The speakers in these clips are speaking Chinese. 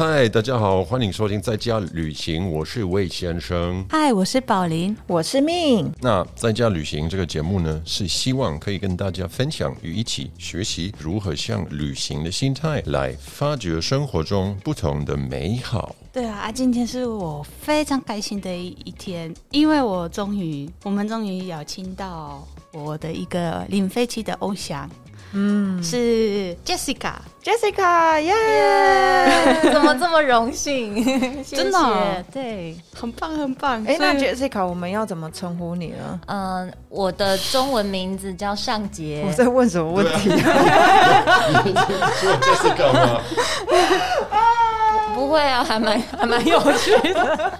嗨，大家好，欢迎收听在家旅行，我是魏先生。嗨，我是宝林，我是命。那在家旅行这个节目呢，是希望可以跟大家分享与一起学习如何向旅行的心态来发掘生活中不同的美好。对啊，啊，今天是我非常开心的一天，因为我终于，我们终于邀请到我的一个零飞机的偶像，嗯，是 Jessica。Jessica，耶、怎么这么荣幸？谢谢真的哦对，很棒，很棒。哎、那 Jessica，我们要怎么称呼你呢？嗯、我的中文名字叫尚杰我，在问什么问题？说 Jessica 吗？不会啊，还蛮还蛮有趣的。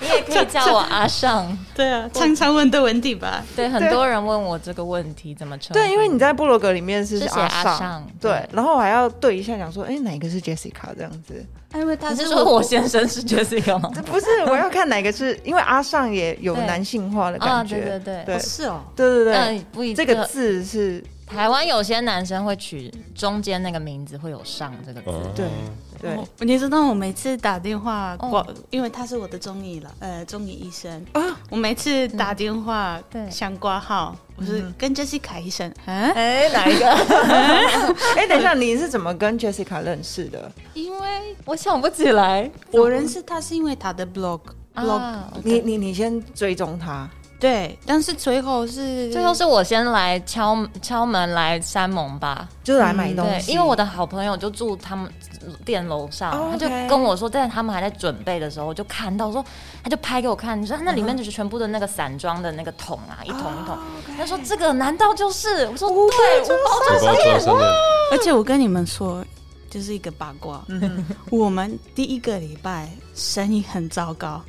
你也可以叫我阿尚。对啊，常常问的问题吧。对，很多人问我这个问题怎么称呼？对，因为你在部落格里面是阿阿尚对，然后我还要对一下，讲说，哎、哪一个是 Jessica 这样子？因为他你是是说我先生是 Jessica 吗？不是，我要看哪个是，因为阿尚也有男性化的啊，感觉。对对对，是哦，对对对嗯，不一这个字是，台湾有些男生会取中间那个名字会有上这个字。对对。我你知道我每次打电话哦。挂，因为他是我的中医了，呃，中医医生。啊，我每次打电话对。想挂号，我是跟 Jessica 医生，嗯，哎，哪一个？哎、等一下，你是怎么跟 Jessica 认识的？因为我想不起来。我认识他是因为他的 blog blog，、啊你你你先追踪他，对，但是最后是最后是我先来敲敲门来山盟吧，就是来买东对，西。因为我的好朋友就住他们店楼上，哦他就跟我说，在他们还在准备的时候，我就看到说，他就拍给我看，你说那里嗯面就是全部的那个散装的那个桶啊，一桶一桶。哦，他说这个难道就是？我说对，我包装商店，而且我跟你们说，就是一个八卦，嗯我们第一个礼拜生意很糟糕，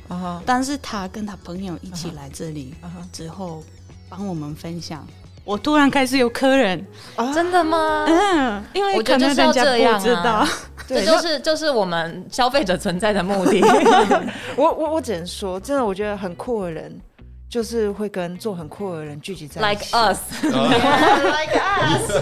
但是他跟他朋友一起来这里之后，帮我们分享。我突然开始有客人，啊？真的吗？嗯，因为我可能得就是要人家这样啊。不知道，对，这就是就是我们消费者存在的目的。我我我只能说，真的，我觉得很酷的人，就是会跟做很酷的人聚集在一 Like 起。us，like us。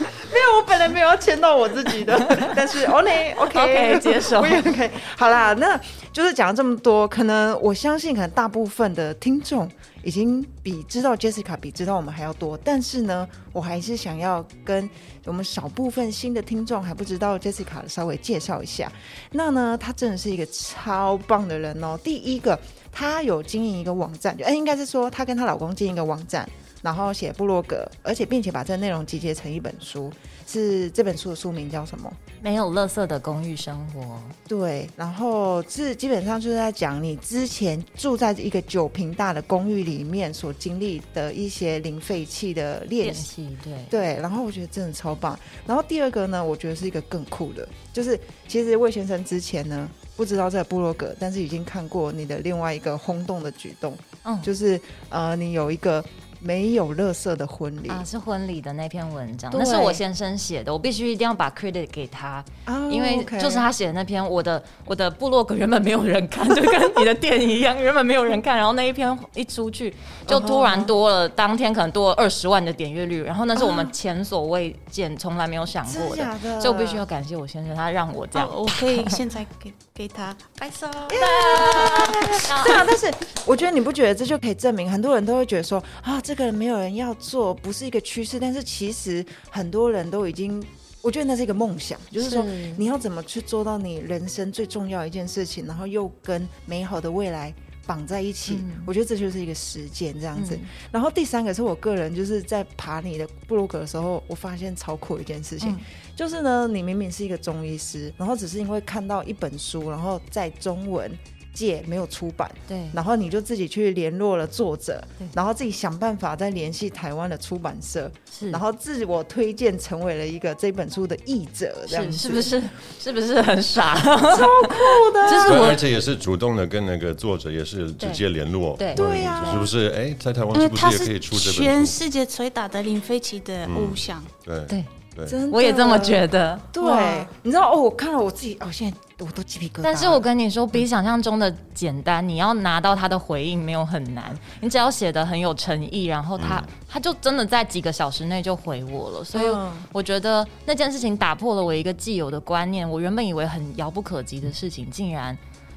没有，我本来没有要签到我自己的，但是 OK OK OK，接受我也 OK。好啦，那就是讲了这么多，可能我相信，可能大部分的听众已经比知道 Jessica 比知道我们还要多，但是呢，我还是想要跟我们少部分新的听众还不知道 Jessica 的稍微介绍一下。那呢，她真的是一个超棒的人哦。第一个，她有经营一个网站，就哎，应该是说她跟她老公经营一个网站。然后写部落格，而且并且把这内容集结成一本书，是这本书的书名叫什么？没有垃圾的公寓生活。对，然后是基本上就是在讲你之前住在一个九平大的公寓里面所经历的一些零废弃的练练习。习对，对，然后我觉得真的超棒。然后第二个呢，我觉得是一个更酷的，就是其实魏先生之前呢不知道这个部落格，但是已经看过你的另外一个轰动的举动，嗯，就是呃，你有一个没有乐色的婚礼啊，是婚礼的那篇文章，那是我先生写的，我必须一定要把 credit 给他，啊因为就是他写的那篇，我的 我的部落格原本没有人看，就跟你的店一样，原本没有人看，然后那一篇一出去，就突然多了，当天可能多了二十万的点阅率，然后那是我们前所未见，从来没有想过的？所以我必须要感谢我先生，他让我这样。哦我 可以现在给给他拍手。对啊，但是我觉得你不觉得这就可以证明，很多人都会觉得说啊，这个没有人要做，不是一个趋势。但是其实很多人都已经，我觉得那是一个梦想，就是说你要怎么去做到你人生最重要一件事情，然后又跟美好的未来绑在一起。嗯我觉得这就是一个实践这样子。嗯然后第三个是我个人就是在爬你的布鲁格的时候，我发现超酷一件事情，嗯就是呢，你明明是一个中医师，然后只是因为看到一本书，然后在中文界没有出版，对，然后你就自己去联络了作者，然后自己想办法再联系台湾的出版社，是，然后自我推荐成为了一个这本书的译者，这样是是不是？是不是很傻？超酷的？就是，我而且也是主动的跟那个作者也是直接联络，对。对。呀。是不是？哎，在台湾是不是也可以是出这全本书？世界最大的零飞奇的偶像，对，对，对，真的，我也这么觉得。对，你知道哦，我看了我自己，哦，现在我都鸡皮疙瘩。但是我跟你说，比想象中的简单。你要拿到他的回应没有很难，你只要写的很有诚意，然后他、他就真的在几个小时内就回我了。所以嗯我觉得那件事情打破了我一个既有的观念。我原本以为很遥不可及的事情，竟然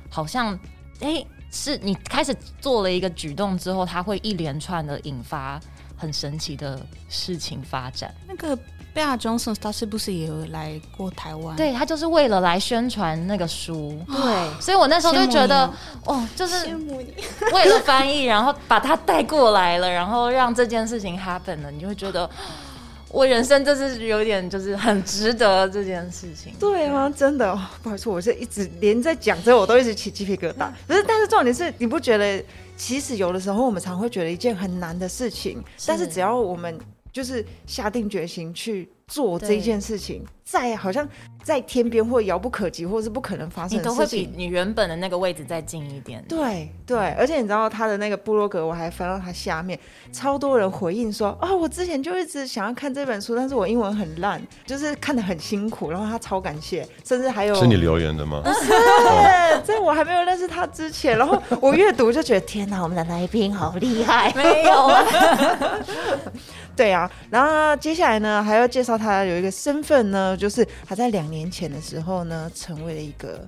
好像哎、是你开始做了一个举动之后，他会一连串的引发很神奇的事情发展。那个贝尔 Johnson 他是不是也有来过台湾？，对他就是为了来宣传那个书。对，所以我那时候就觉得，哦，就是羡慕你。为了翻译，然后把他带过来了，然后让这件事情 happen 了，你就会觉得，我人生就是有点就是很值得这件事情。对啊，真的、哦，不好意思，我是一直连在讲这，我都一直起鸡皮疙瘩。不是，但是重点是，你不觉得，其实有的时候我们常会觉得一件很难的事情，但是只要我们就是下定决心去做这件事情，在好像在天边或遥不可及，或是不可能发生的你都会事情。比你原本的那个位置再近一点。对对，而且你知道他的那个部落格，我还翻到他下面，超多人回应说，啊、我之前就一直想要看这本书，但是我英文很烂，就是看的很辛苦，然后他超感谢，甚至还有是你留言的吗？对，在我还没有认识他之前，然后我阅读就觉得天哪，我们的来宾好厉害。没有啊，对啊，然后接下来呢，还要介绍他有一个身份呢，就是他在两年前的时候呢，成为了一个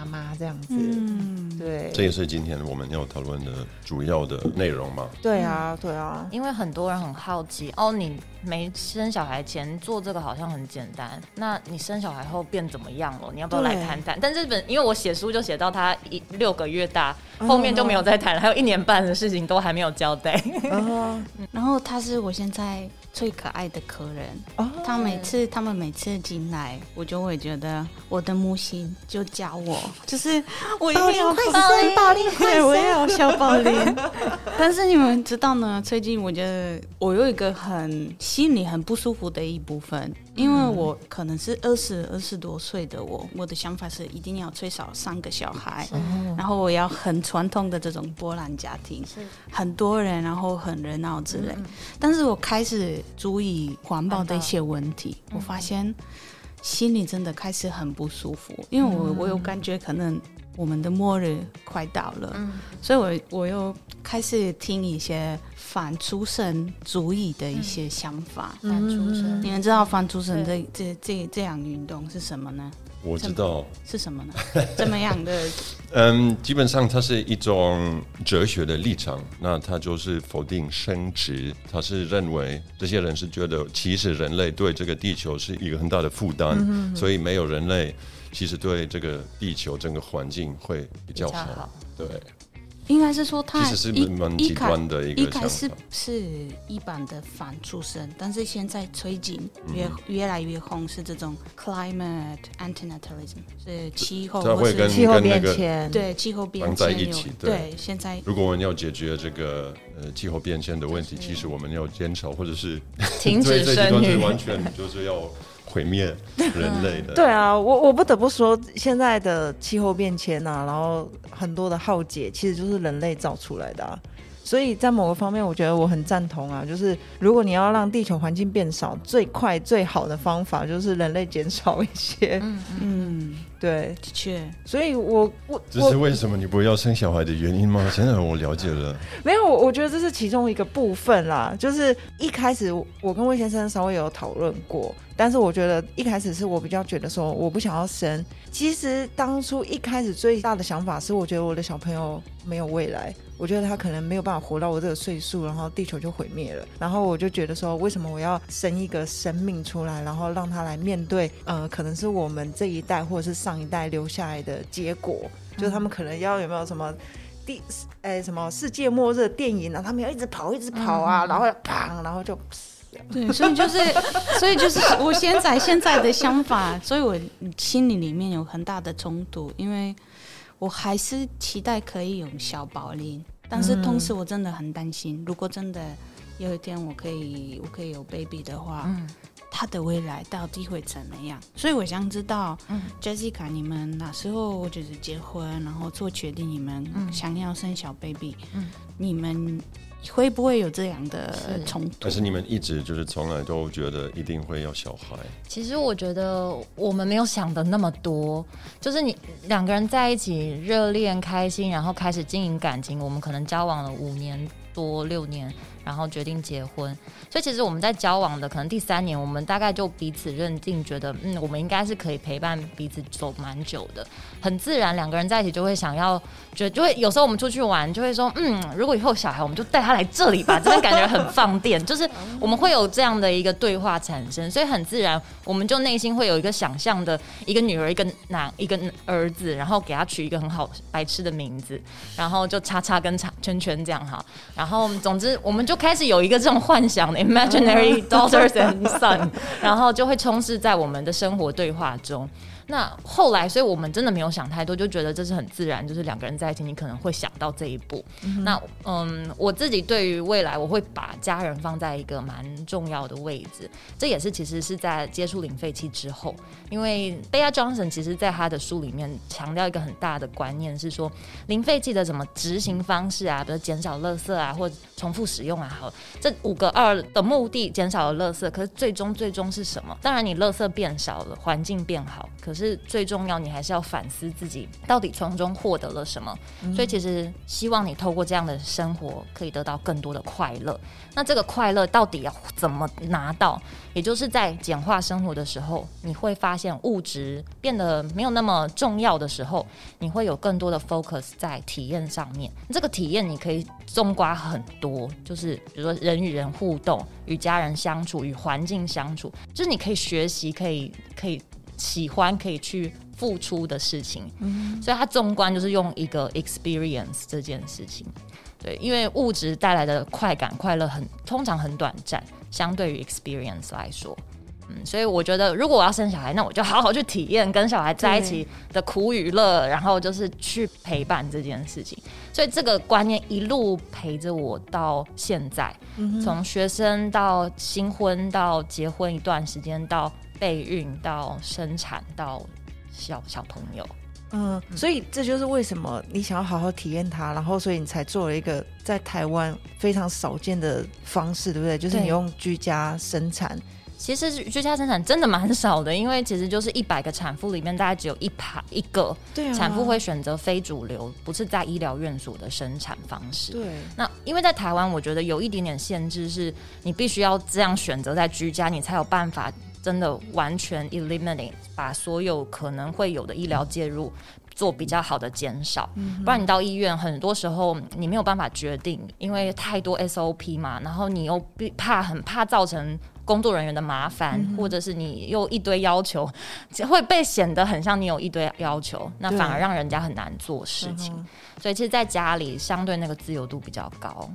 妈妈这样子。嗯，对，这也是今天我们要讨论的主要的内容嘛。对啊，对啊，因为很多人很好奇哦，你没生小孩前做这个好像很简单，那你生小孩后变怎么样了？你要不要来谈谈？但这本因为我写书就写到他一六个月大，后面就没有再谈了，还有一年半的事情都还没有交代。哦 然后他是我现在最可爱的客人。哦，他每次他们每次进来，我就会觉得我的母亲就教我，就是我一定要快生，宝林 快生，我也生。要小宝林。但是你们知道呢？最近我觉得我有一个很心里很不舒服的一部分，因为我可能是二十二十多岁的我，我的想法是一定要最少三个小孩，然后我要很传统的这种波兰家庭，很多人，然后很热闹之类。但是我开始注意环保的一些问题，我发现心里真的开始很不舒服，因为我我有感觉可能我们的末日快到了，所以我我又开始听一些反出生主义的一些想法。反出生，你们知道反出生这这这这样运动是什么呢？我知道，是什么呢？怎么样的？嗯，基本上它是一种哲学的立场，那它就是否定生殖，它是认为这些人是觉得，其实人类对这个地球是一个很大的负担，所以没有人类，其实对这个地球整个环境会比较好。比较好对，应该是说他其实是一蛮极一开端的一一开始。是一般的反出生，但是现在最近越、嗯越来越红是这种 climate antinatalism，是气候它会跟气候变迁，对气候变迁有一起对对现在如果我们要解决这个呃气候变迁的问题，其实我们要减少或者是停止 生育。完全就是要毁灭人类的。对啊，我我不得不说，现在的气候变迁啊，然后很多的浩劫，其实就是人类造出来的啊。所以在某个方面，我觉得我很赞同啊，就是如果你要让地球环境变少，最快最好的方法就是人类减少一些。嗯嗯，嗯，对，的确，所以我我这是为什么你不要生小孩的原因吗？现在我了解了。没有，我觉得这是其中一个部分啦。就是一开始我跟魏先生稍微有讨论过，但是我觉得一开始是我比较觉得说我不想要生。其实当初一开始最大的想法是，我觉得我的小朋友没有未来，我觉得他可能没有办法活到我这个岁数，然后地球就毁灭了。然后我就觉得说，为什么我要生一个生命出来，然后让他来面对呃，可能是我们这一代或者是上一代留下来的结果，就是他们可能要有没有什么。第诶什么世界末日的电影啊，他们要一直跑，一直跑啊，然后砰，然后就对，所以就是，所以就是我现在现在的想法，所以我心里里面有很大的冲突，因为我还是期待可以有小宝林，但是同时我真的很担心，如果真的有一天我可以我可以有 baby 的话，嗯他的未来到底会怎么样？所以我想知道、嗯 Jessica，你们哪时候就是结婚，然后做决定，你们嗯想要生小 baby，、嗯你们会不会有这样的冲突但？是你们一直就是从来都觉得一定会要小孩，其实我觉得我们没有想的那么多，就是你两个人在一起热恋开心，然后开始经营感情，我们可能交往了五年多六年，然后决定结婚。所以其实我们在交往的可能第三年，我们大概就彼此认定，觉得嗯，我们应该是可以陪伴彼此走蛮久的，很自然两个人在一起就会想要，觉得就会有时候我们出去玩就会说，嗯，如果以后小孩，我们就带他来这里吧，这边感觉很放电，就是我们会有这样的一个对话产生，所以很自然，我们就内心会有一个想象的一个女儿，一个男，一个儿子，然后给他取一个很好白痴的名字，然后就叉叉跟叉圈圈这样哈，然后总之我们就开始有一个这种幻想 imaginary daughters and son，然后就会充斥在我们的生活对话中。那后来，所以我们真的没有想太多，就觉得这是很自然，就是两个人在一起，你可能会想到这一步。那嗯，我自己对于未来，我会把家人放在一个蛮重要的位置。这也是其实是在接触零废弃之后，因为贝亚 Johnson 其实在他的书里面强调一个很大的观念是说，零废弃的怎么执行方式啊，比如减少垃圾啊，或者重复使用啊，好，这五个二的目的减少了垃圾，可是最终最终是什么？当然你垃圾变少了，环境变好，可是最重要你还是要反思自己到底从中获得了什么。所以其实希望你透过这样的生活可以得到更多的快乐。那这个快乐到底要怎么拿到？也就是在简化生活的时候，你会发现物质变得没有那么重要的时候，你会有更多的 focus 在体验上面。这个体验你可以纵刮很多，就是比如说人与人互动、与家人相处、与环境相处，就是你可以学习、可以可以喜欢、可以去付出的事情。所以它纵观就是用一个 experience 这件事情。对，因为物质带来的快感、快乐很通常很短暂，相对于 experience 来说，嗯，所以我觉得如果我要生小孩，那我就好好去体验跟小孩在一起的苦与乐，然后就是去陪伴这件事情。所以这个观念一路陪着我到现在，从学生到新婚到结婚一段时间，到备孕到生产到小小朋友。嗯，所以这就是为什么你想要好好体验它，然后所以你才做了一个在台湾非常少见的方式，对不对？就是你用居家生产，其实居家生产真的蛮少的，因为其实就是一百个产妇里面，大概只有一排一个产妇会选择非主流，不是在医疗院所的生产方式。对，那因为在台湾，我觉得有一点点限制，是你必须要这样选择在居家，你才有办法真的完全 eliminate 把所有可能会有的医疗介入。做比较好的减少，不然你到医院很多时候你没有办法决定，因为太多 SOP 嘛，然后你又必怕很怕造成工作人员的麻烦，或者是你又一堆要求，会被显得很像你有一堆要求，那反而让人家很难做事情。嗯所以其实，在家里相对那个自由度比较高。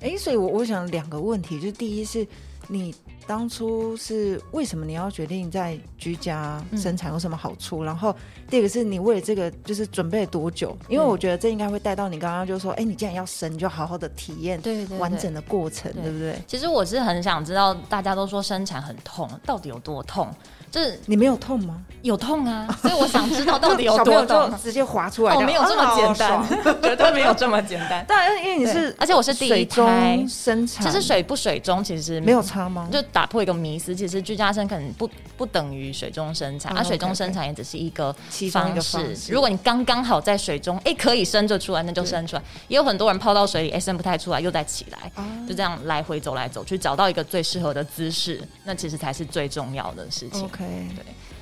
哎，所以我我想两个问题，就是第一是你当初是为什么你要决定在居家生产有什么好处？然后第二个是你为了这个就是准备了多久？因为我觉得这应该会带到你刚刚就说，哎，你既然要生，你就好好的体验对对完整的过程，对对不对？其实我是很想知道，大家都说生产很痛，到底有多痛？就是你没有痛吗？有痛啊，所以我想知道到底有多痛。直接滑出来，哦，没有这么简单绝对没有这么简单。当然，因为你是，而且我是第一胎生产，其实水不水中其实没有差吗？就打破一个迷思，其实居家生可能不不等于水中生产，嗯而水中生产也只是一个方式。如果你刚刚好在水中，哎，可以生就出来，那就生出来。也有很多人泡到水里，哎，生不太出来，又再起来，啊就这样来回走来走去，找到一个最适合的姿势，那其实才是最重要的事情。OK，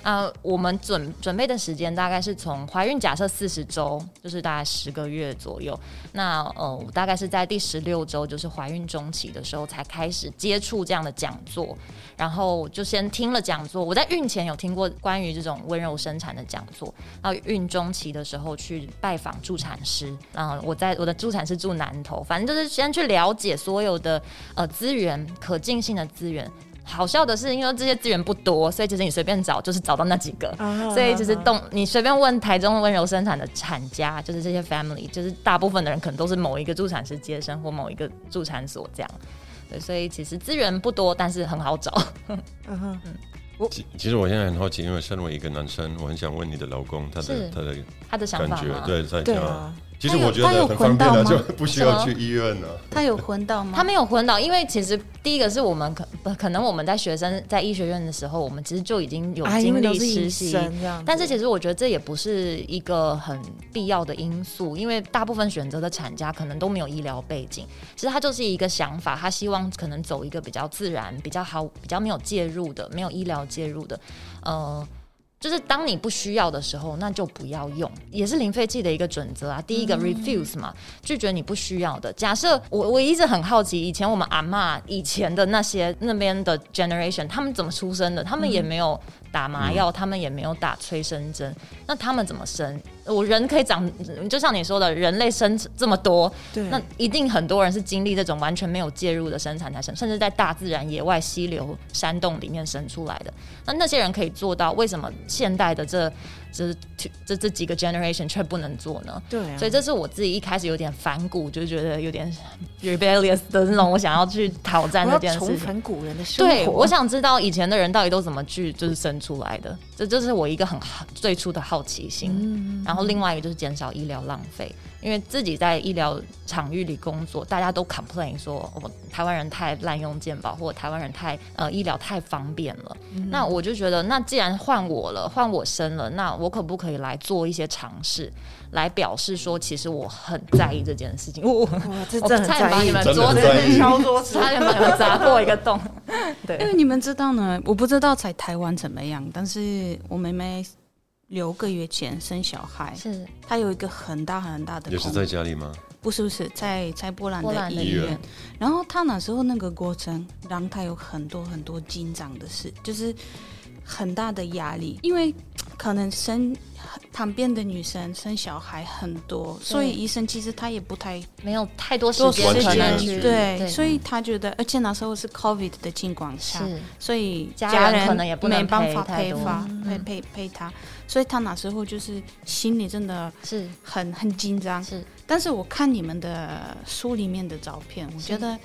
啊，我们准准备的时间大概是从怀孕假设四十周，就是大概十个月左右。那呃，我大概是在第十六周，就是怀孕中期的时候才开始接触这样的讲座，然后就先听了讲座。我在孕前有听过关于这种温柔生产的讲座，然后孕中期的时候去拜访助产师，然后我在我的助产师住南头，反正就是先去了解所有的呃资源可进性的资源。好笑的是，因为这些资源不多，所以其实你随便找就是找到那几个。啊所以就是动，你随便问台中温柔生产的产家，就是这些 family，就是大部分的人可能都是某一个助产师接生或某一个助产所这样。对，所以其实资源不多，但是很好找。嗯哼，其其实我现在很好奇，因为身为一个男生，我很想问你的老公他的他的他的想感法对，在家其实我觉他有得很方便了，就他有昏道不需要去医院了。他有昏倒吗？他没有昏倒，因为其实第一个是我们可不可能我们在学生在医学院的时候，我们其实就已经有经历实习。生这样，但是其实我觉得这也不是一个很必要的因素，因为大部分选择的产家可能都没有医疗背景，其实他就是一个想法，他希望可能走一个比较自然、比较好、比较没有介入的、没有医疗介入的，呃。就是当你不需要的时候，那就不要用，也是零废弃的一个准则啊。第一个 refuse 嘛，拒绝你不需要的。假设我我一直很好奇，以前我们阿嬷以前的那些那边的 generation，他们怎么出生的？他们也没有打麻药，他们也没有打催生针，那他们怎么生？我人可以长，就像你说的，人类生这么多，对，那一定很多人是经历这种完全没有介入的生产才生，甚至在大自然、野外、溪流、山洞里面生出来的。那那些人可以做到，为什么现代的这这这这几个 generation 却不能做呢？对啊，所以这是我自己一开始有点反骨，就觉得有点 rebellious 的那种，我想要去挑战这件事情。重返古人的生活。对，我想知道以前的人到底都怎么去就是生出来的，这就是我一个很好最初的好奇心。嗯，然后另外一个就是减少医疗浪费，因为自己在医疗场域里工作，大家都 complain 说我、台湾人太滥用健保，或者台湾人太呃医疗太方便了。那我就觉得，那既然换我了，换我生了，那我可不可以来做一些尝试，来表示说，其实我很在意这件事情。我哇，这我真的差点把很在意，你们真的桌子敲桌子，差点把你们砸破一个洞。对，因为你们知道呢，我不知道在台湾怎么样，但是我妹妹六个月前生小孩，是。他有一个很大很大的也是在家里吗？不是不是在在波兰的的医医院。院，然后他那时候那个过程让他有很多很多紧张的事，就是很大的压力，因为可能生旁边的女生生小孩很多，所以医生其实他也不太没有太多时间对，所以他觉得，而且那时候是 COVID 的情况下，所以家家人可能也不能没办法陪发嗯。陪陪陪他，所以他那时候就是心里真的是。很很紧张。是。但是我看你们的书里面的照片，我觉得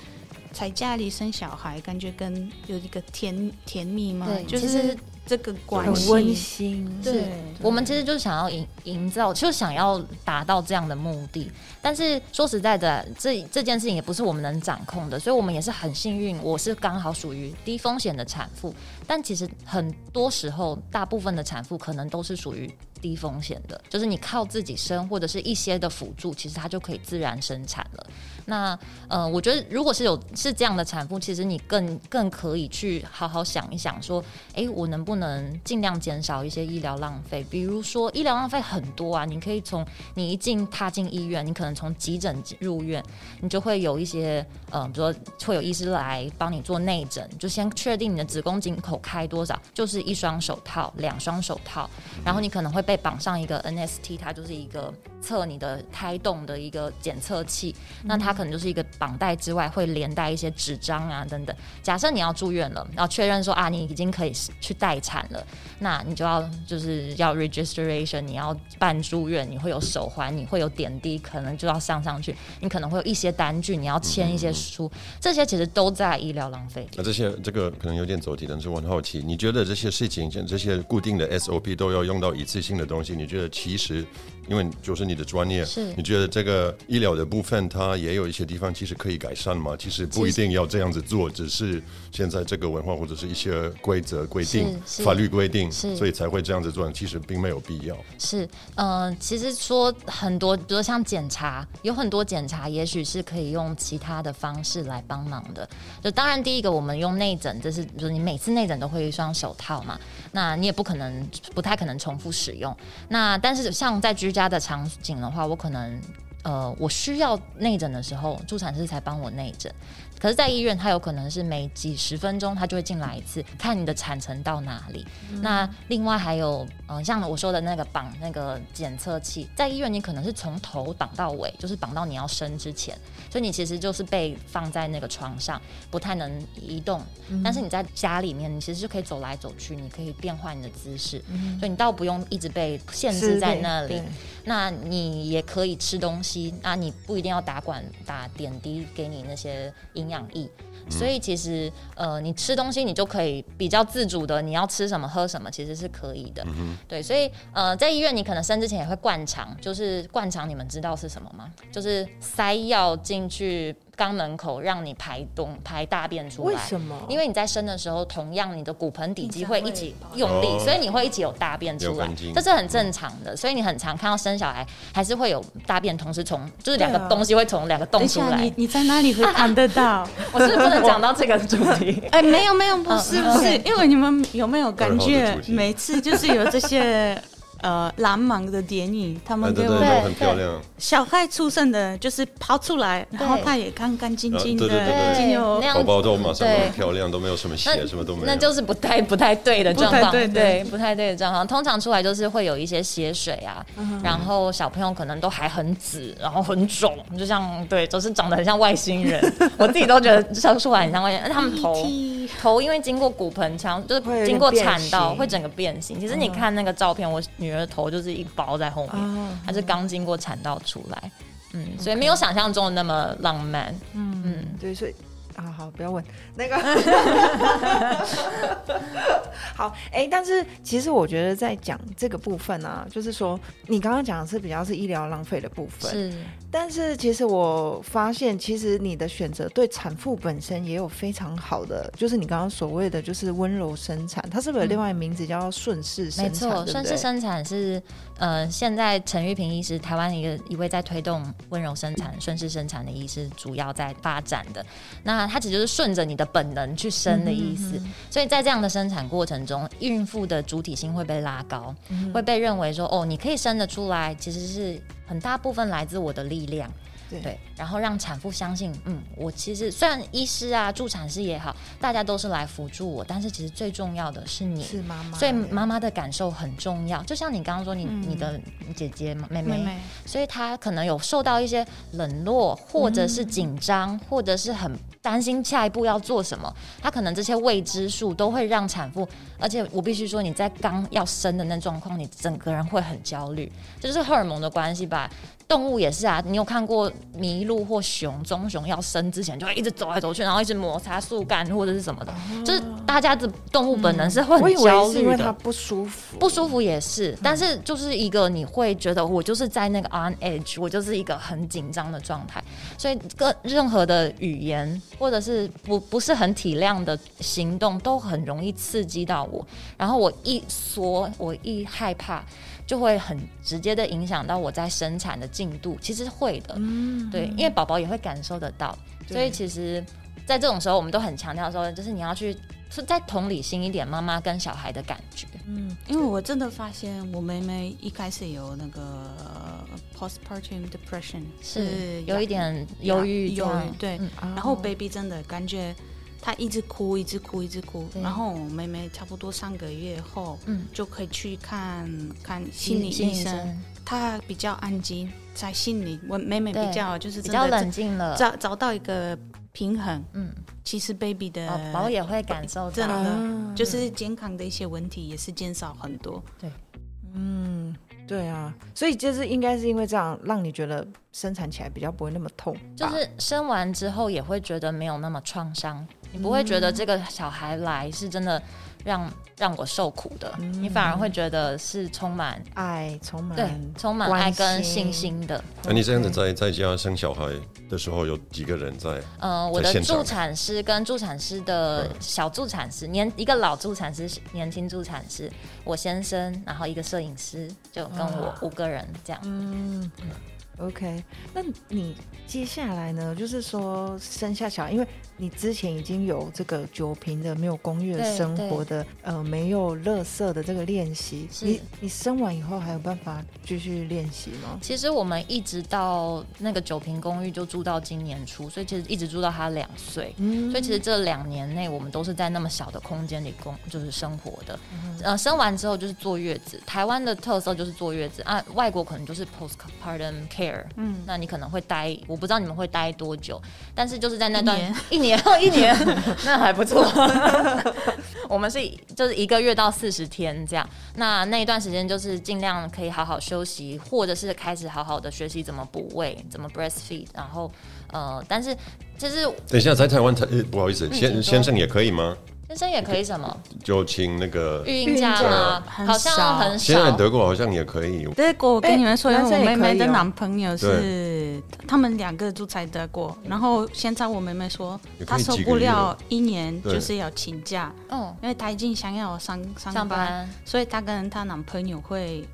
在家里生小孩，感觉跟有一个甜甜蜜嘛对，就是这个关系很温馨，对，我们其实就是想要营营造，就想要达到这样的目的。但是说实在的，这这件事情也不是我们能掌控的，所以我们也是很幸运，我是刚好属于低风险的产妇。但其实很多时候，大部分的产妇可能都是属于低风险的，就是你靠自己生或者是一些的辅助，其实它就可以自然生产了。那呃，我觉得如果是有是这样的产妇，其实你更更可以去好好想一想，说，诶，我能不能尽量减少一些医疗浪费？比如说医疗浪费很多啊，你可以从你一进踏进医院，你可能从急诊入院，你就会有一些呃，比如说会有医师来帮你做内诊，就先确定你的子宫颈口开多少，就是一双手套、两双手套，然后你可能会被绑上一个 NST，它就是一个测你的胎动的一个检测器，那它可能就是一个绑带之外会连带一些纸张啊等等。假设你要住院了，然后确认说啊你已经可以去待产了，那你就要就是要 registration，你要办住院，你会有手环，你会有点滴，可能就要上上去，你可能会有一些单据，你要签一些书，这些其实都在医疗浪费。那这些这个可能有点走题，但是我很好奇，你觉得这些事情，像这些固定的 SOP 都要用到一次性的东西，你觉得其实，因为就是你的专业，是你觉得这个医疗的部分，它也有一些地方其实可以改善吗？其实不一定要这样子做，只是现在这个文化或者是一些规则规定、法律规定，是所以才会这样子做，其实并没有必要。是，呃，其实说很多，比如像检查，有很多检查，也许是可以用其他的方式来帮忙的。就当然，第一个我们用内诊，就是比如你每次内诊都会有一双手套嘛，那你也不可能不太可能重复使用。那但是像在居家的场景的话，我可能呃我需要内诊的时候，助产师才帮我内诊。可是，在医院，它有可能是每几十分钟，它就会进来一次，看你的产程到哪里。那另外还有，嗯、像我说的那个绑那个检测器，在医院你可能是从头绑到尾，就是绑到你要生之前，所以你其实就是被放在那个床上，不太能移动。但是你在家里面，你其实就可以走来走去，你可以变换你的姿势，所以你倒不用一直被限制在那里。那你也可以吃东西，期啊，你不一定要打管打点滴给你那些营养液。所以其实，呃，你吃东西你就可以比较自主的，你要吃什么喝什么，其实是可以的。对，所以呃，在医院你可能生之前也会灌肠，就是灌肠，你们知道是什么吗？就是塞药进去。肛门口让你排东排大便出来，为什么？因为你在生的时候，同样你的骨盆底肌会一起用力，所以你会一起有大便出来，这是很正常的。所以你很常看到生小孩还是会有大便同时从，就是两个东西会从两个洞出来。你你在哪里会看得到？我是不能讲到这个主题。哎，没有没有，不是不是，因为你们有没有感觉每次就是有这些。呃，蓝芒的电影，他们给我很漂亮。小孩出生的，就是跑出来，然后他也干干净净的，宝宝都马上很漂亮，都没有什么血，什么都没有。那就是不太不太对的状况，对对，不太对的状况。通常出来就是会有一些血水啊，然后小朋友可能都还很紫，然后很肿，就像对，都是长得很像外星人。我自己都觉得像出来很像外星人。他们头 头因为经过骨盆腔，就是经过产道，会整个变形。其实你看那个照片，我。女儿头就是一包在后面，它是刚经过产道出来，嗯，所以没有想象中的那么浪漫，嗯嗯，对，所以啊，好，不要问那个，好，哎，但是其实我觉得在讲这个部分啊，就是说你刚刚讲的是比较是医疗浪费的部分，是。但是其实我发现，其实你的选择对产妇本身也有非常好的，就是你刚刚所谓的就是温柔生产，它是不是有另外名字叫顺势生产？没错，顺势生产是呃，现在陈玉平医师，台湾一个一位在推动温柔生产、顺势生产的医师，主要在发展的。那它其实就是顺着你的本能去生的意思。所以在这样的生产过程中，孕妇的主体性会被拉高，会被认为说，哦，你可以生得出来，其实是。很大部分来自我的力量，对，然后让产妇相信，嗯，我其实虽然医师啊、助产师也好，大家都是来辅助我，但是其实最重要的是你，是妈妈，所以妈妈的感受很重要。就像你刚刚说，你你的姐姐妹妹，所以她可能有受到一些冷落，或者是紧张，或者是很担心下一步要做什么，他可能这些未知数都会让产妇，而且我必须说，你在刚要生的那状况，你整个人会很焦虑，这就是荷尔蒙的关系吧。动物也是啊，你有看过麋鹿或熊、棕熊要生之前就会一直走来走去，然后一直摩擦树干或者是什么的，就是大家的动物本能是会很焦虑的，不舒服，不舒服也是，但是就是一个你会觉得我就是在那个 on edge，我就是一个很紧张的状态，所以各任何的语言或者是不不是很体谅的行动都很容易刺激到我，然后我一缩，我一害怕。就会很直接的影响到我在生产的进度，其实会的，对，因为宝宝也会感受得到，所以其实，在这种时候，我们都很强调说，就是你要去是再同理心一点，妈妈跟小孩的感觉，嗯，因为我真的发现我妹妹一开始有那个 postpartum depression，是有一点忧郁，忧郁，对，然后 baby 真的感觉。他一直哭，一直哭，一直哭。然后我妹妹差不多三个月后，嗯，就可以去看看心理医生。她比较安静，在心里，我妹妹比较就是比较冷静了，找找到一个平衡。嗯，其实 baby 的宝宝也会感受真的，就是健康的一些问题也是减少很多。对，嗯，对啊，所以就是应该是因为这样，让你觉得生产起来比较不会那么痛，就是生完之后也会觉得没有那么创伤。你不会觉得这个小孩来是真的让让我受苦的，你反而会觉得是充满爱，充满对，充满爱跟信心的。那你这样子在在家生小孩的时候，有几个人在？呃，我的助产师跟助产师的小助产师，年一个老助产师，年轻助产师，我先生，然后一个摄影师，就跟我五个人这样。嗯。OK，那你接下来呢？就是说生下小孩，因为你之前已经有这个酒瓶的没有公寓的生活的，呃，没有垃圾的这个练习。你你生完以后还有办法继续练习吗？其实我们一直到那个酒瓶公寓就住到今年初，所以其实一直住到他两岁。嗯，所以其实这两年内我们都是在那么小的空间里工，就是生活的。呃，生完之后就是坐月子。台湾的特色就是坐月子啊，外国可能就是 postpartum care。嗯，那你可能会待，我不知道你们会待多久，但是就是在那段一年 后 一年，那还不错。我们是就是一个月到四十天这样。那那一段时间就是尽量可以好好休息，或者是开始好好的学习怎么补喂，怎么 breastfeed。然后呃，但是就是等一下，在台湾，台呃不好意思，先先生也可以吗？先生也可以什么就请那个，育婴假吗？很好像少现在。德国好像也可以。德国，我跟你们说，因为哎男生我妹妹的也可以哦男朋友是，他们两个住在德国，然后现在我妹妹说她受不了一年就是要请假，嗯，因为她已经想要上上上班，所以她跟她男朋友会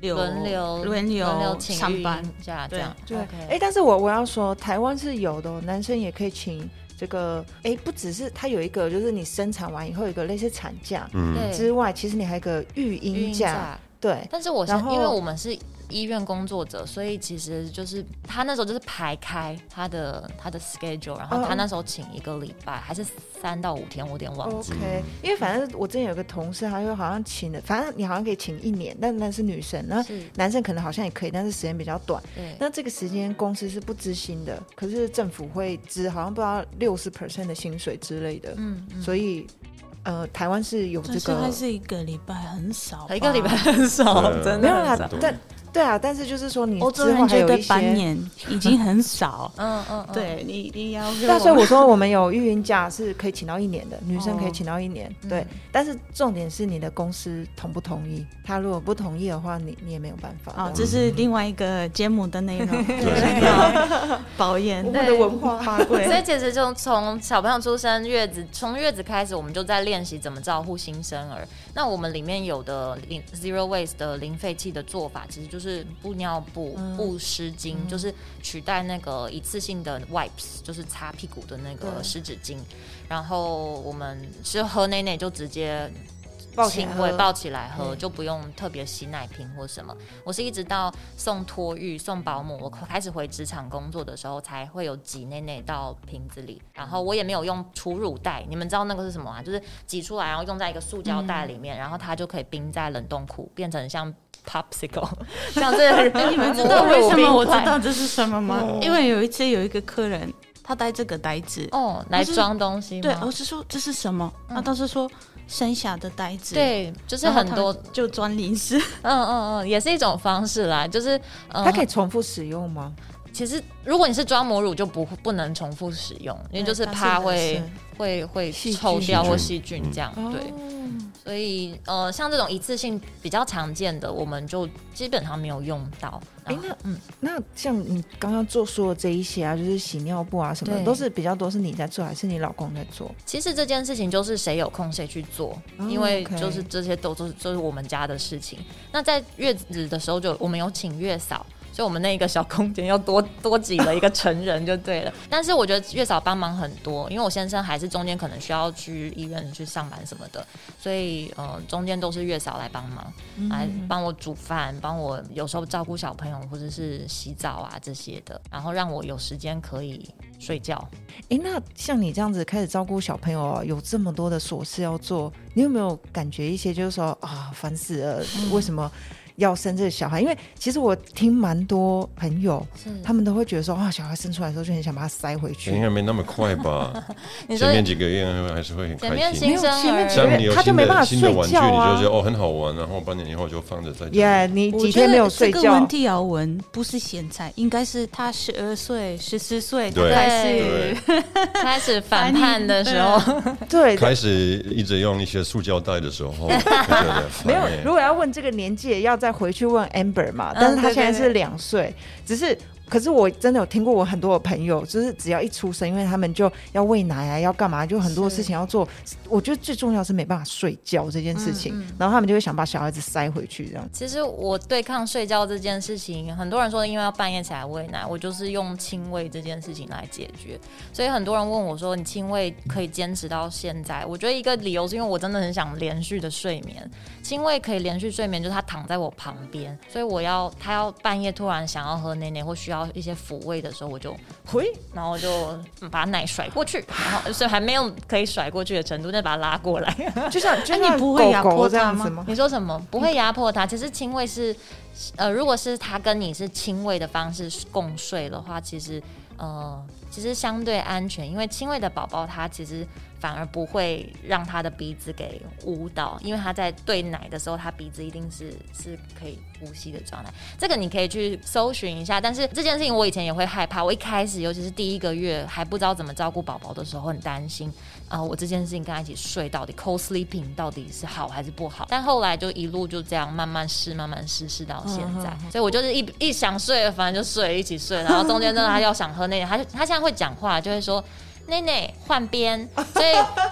留轮流轮流请育上班婴。假这样。对，哎、但是我我要说，台湾是有的、哦，男生也可以请这个，哎、不只是它有一个，就是你生产完以后有一个类似产假嗯，之外，其实你还有一个育育婴婴假，对，但是我是然后因为我们是医院工作者，所以其实就是他那时候就是排开他的他的 schedule，然后他嗯那时候请一个礼拜还是三到五天，我有点忘记。OK，因为反正我之前有个同事，他就好像请了，反正你好像可以请一年，但那是女生，那，男生可能好像也可以，但是时间比较短。对，那这个时间公司是不知薪的，可是政府会支，好像不知道六十 percent 的薪水之类的，嗯，嗯。所以呃，台湾是有这但是还是一个礼拜很少，一个礼拜很少，真没有啦的很少。，但对啊，但是就是说你欧洲之后人觉得还有一些半年已经很少。嗯嗯，嗯，对你，你要那所以我说我们有育婴假是可以请到一年的，女生可以哦请到一年，嗯对。但是重点是你的公司同不同意，他如果不同意的话，你你也没有办法。哦，这是另外一个节目的内容，保研的文化发挥 所以其实就从小朋友出生月子，从月子开始，我们就在练习怎么照顾新生儿。那我们里面有的零 zero waste 的零废弃的做法，其实就是布尿布、布湿巾，就是取代那个一次性的 wipes，就是擦屁股的那个湿纸巾。然后我们是喝奶奶就直接抱起来喝亲喂抱起来喝，嗯就不用特别洗奶瓶或什么。我是一直到送托育、送保姆，我开始回职场工作的时候，才会有挤内内到瓶子里。然后我也没有用储乳袋，你们知道那个是什么吗？就是挤出来，然后用在一个塑胶袋里面，然后它就可以冰在冷冻库，变成像 popsicle，像这你们知道为什么我知道这是什么吗？哦因为有一次有一个客人，他带这个袋子，哦，来装东西？对，我是说这是什么？他都是说剩下的袋子，，对，就是很多，就装零食，嗯嗯嗯，也是一种方式啦，就是嗯，它可以重复使用吗？其实如果你是装母乳，就不不能重复使用，因为就是怕会会会臭掉或细细菌这样，哦对。所以呃，像这种一次性比较常见的，我们就基本上没有用到。哎、然后那那像你刚刚做说的这一些啊，就是洗尿布啊什么的，都是比较多是你在做，还是你老公在做？其实这件事情就是谁有空谁去做，哦因为就是这些都都是都是我们家的事情。那在月子的时候就我们有请月嫂。所以我们那一个小空间又多多挤了一个成人就对了，但是我觉得月嫂帮忙很多，因为我先生还是中间可能需要去医院去上班什么的，所以呃中间都是月嫂来帮忙，来帮我煮饭，帮我有时候照顾小朋友或者是洗澡啊这些的，然后让我有时间可以睡觉。哎、那像你这样子开始照顾小朋友啊，有这么多的琐事要做，你有没有感觉一些就是说啊，烦死了，为什么要生这个小孩？因为其实我听蛮多朋友，他们都会觉得说啊，小孩生出来的时候就很想把它塞回去应。该没那么快吧？前面几个月还是会很前面开心没。有新生儿前面几个像你有他就新没办法的新的玩具，睡觉啊你就觉得哦很好玩，然后半年以后就放着在家里。耶你我几天没有睡觉这个问？题要问，不是现在，应该是他十二岁、十四岁，开始 开始反叛的时候，对，开始一直用一些塑胶袋的时候，没有。如果要问这个年纪，要再回去问 Amber 嘛。但是他现在是两岁，只是。可是我真的有听过我很多的朋友，就是只要一出生，因为他们就要喂奶啊，要干嘛，就很多事情要做。我觉得最重要是没办法睡觉这件事情，嗯嗯然后他们就会想把小孩子塞回去这样。其实我对抗睡觉这件事情，很多人说因为要半夜起来喂奶，我就是用亲喂这件事情来解决。所以很多人问我说，你亲喂可以坚持到现在？我觉得一个理由是因为我真的很想连续的睡眠，亲喂可以连续睡眠，就是他躺在我旁边，所以我要他要半夜突然想要喝奶奶或需要一些抚慰的时候，我就回，然后就 把奶甩过去，然后所以还没有可以甩过去的程度，再把它拉过来。就像就那你不会压迫它吗这样吗？你说什么？不会压迫他。其实亲喂是，呃，如果是他跟你是亲喂的方式共睡的话，其实呃，其实相对安全，因为亲喂的宝宝他其实反而不会让他的鼻子给捂到，因为他在对奶的时候，他鼻子一定是是可以呼吸的状态。这个你可以去搜寻一下。但是这件事情我以前也会害怕，我一开始尤其是第一个月还不知道怎么照顾宝宝的时候，很担心啊、我这件事情跟他一起睡到底 co sleeping 到底是好还是不好？但后来就一路就这样慢慢试，慢慢试，试到现在。所以我就是一一想睡了，反正就睡，一起睡。然后中间真的他要想喝那个，他就他现在会讲话，就会说。内内换边，所以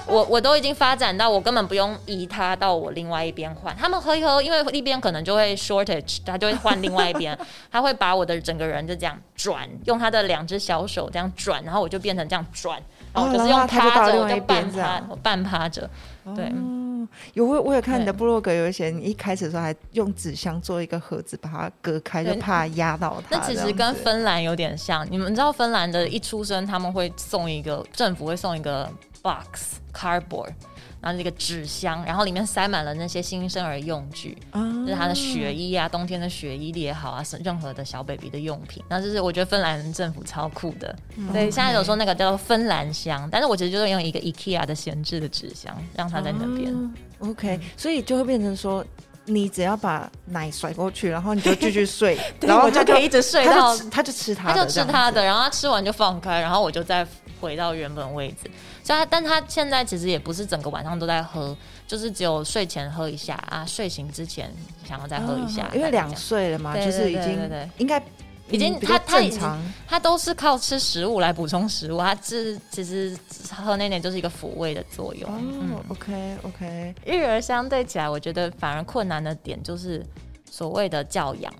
我我都已经发展到我根本不用移他到我另外一边换。他们喝一喝，因为一边可能就会 shortage，他就会换另外一边，他会把我的整个人就这样转，用他的两只小手这样转，然后我就变成这样转，然后我就是用趴着，我就半趴，我半趴着，对。有我我有看你的对部落格，有一些你一开始的时候还用纸箱做一个盒子把它隔开，就怕压到它。那其实跟芬兰有点像，你们知道芬兰的一出生他们会送一个政府会送一个 box cardboard，然后是一个纸箱，然后里面塞满了那些新生儿用具，嗯就是他的血衣啊，冬天的血衣也好啊，是任何的小 baby 的用品。那就是我觉得芬兰政府超酷的，所以现在有说那个叫做芬兰箱，但是我其实就是用一个 IKEA 的闲置的纸箱，让它在那边。哦 OK，所以就会变成说，你只要把奶甩过去，然后你就继续睡，然后他我就可以一直睡他到就他就吃他他，就吃他的，然后他吃完就放开，然后我就再回到原本位置。所以他，但他现在其实也不是整个晚上都在喝，就是只有睡前喝一下啊，睡醒之前想要再喝一下，啊因为两岁了嘛，对就是已经应该已经他他他都是靠吃食物来补充食物，他是其实喝那点就是一个抚慰的作用。嗯哦，OK OK，育儿相对起来，我觉得反而困难的点就是所谓的教养。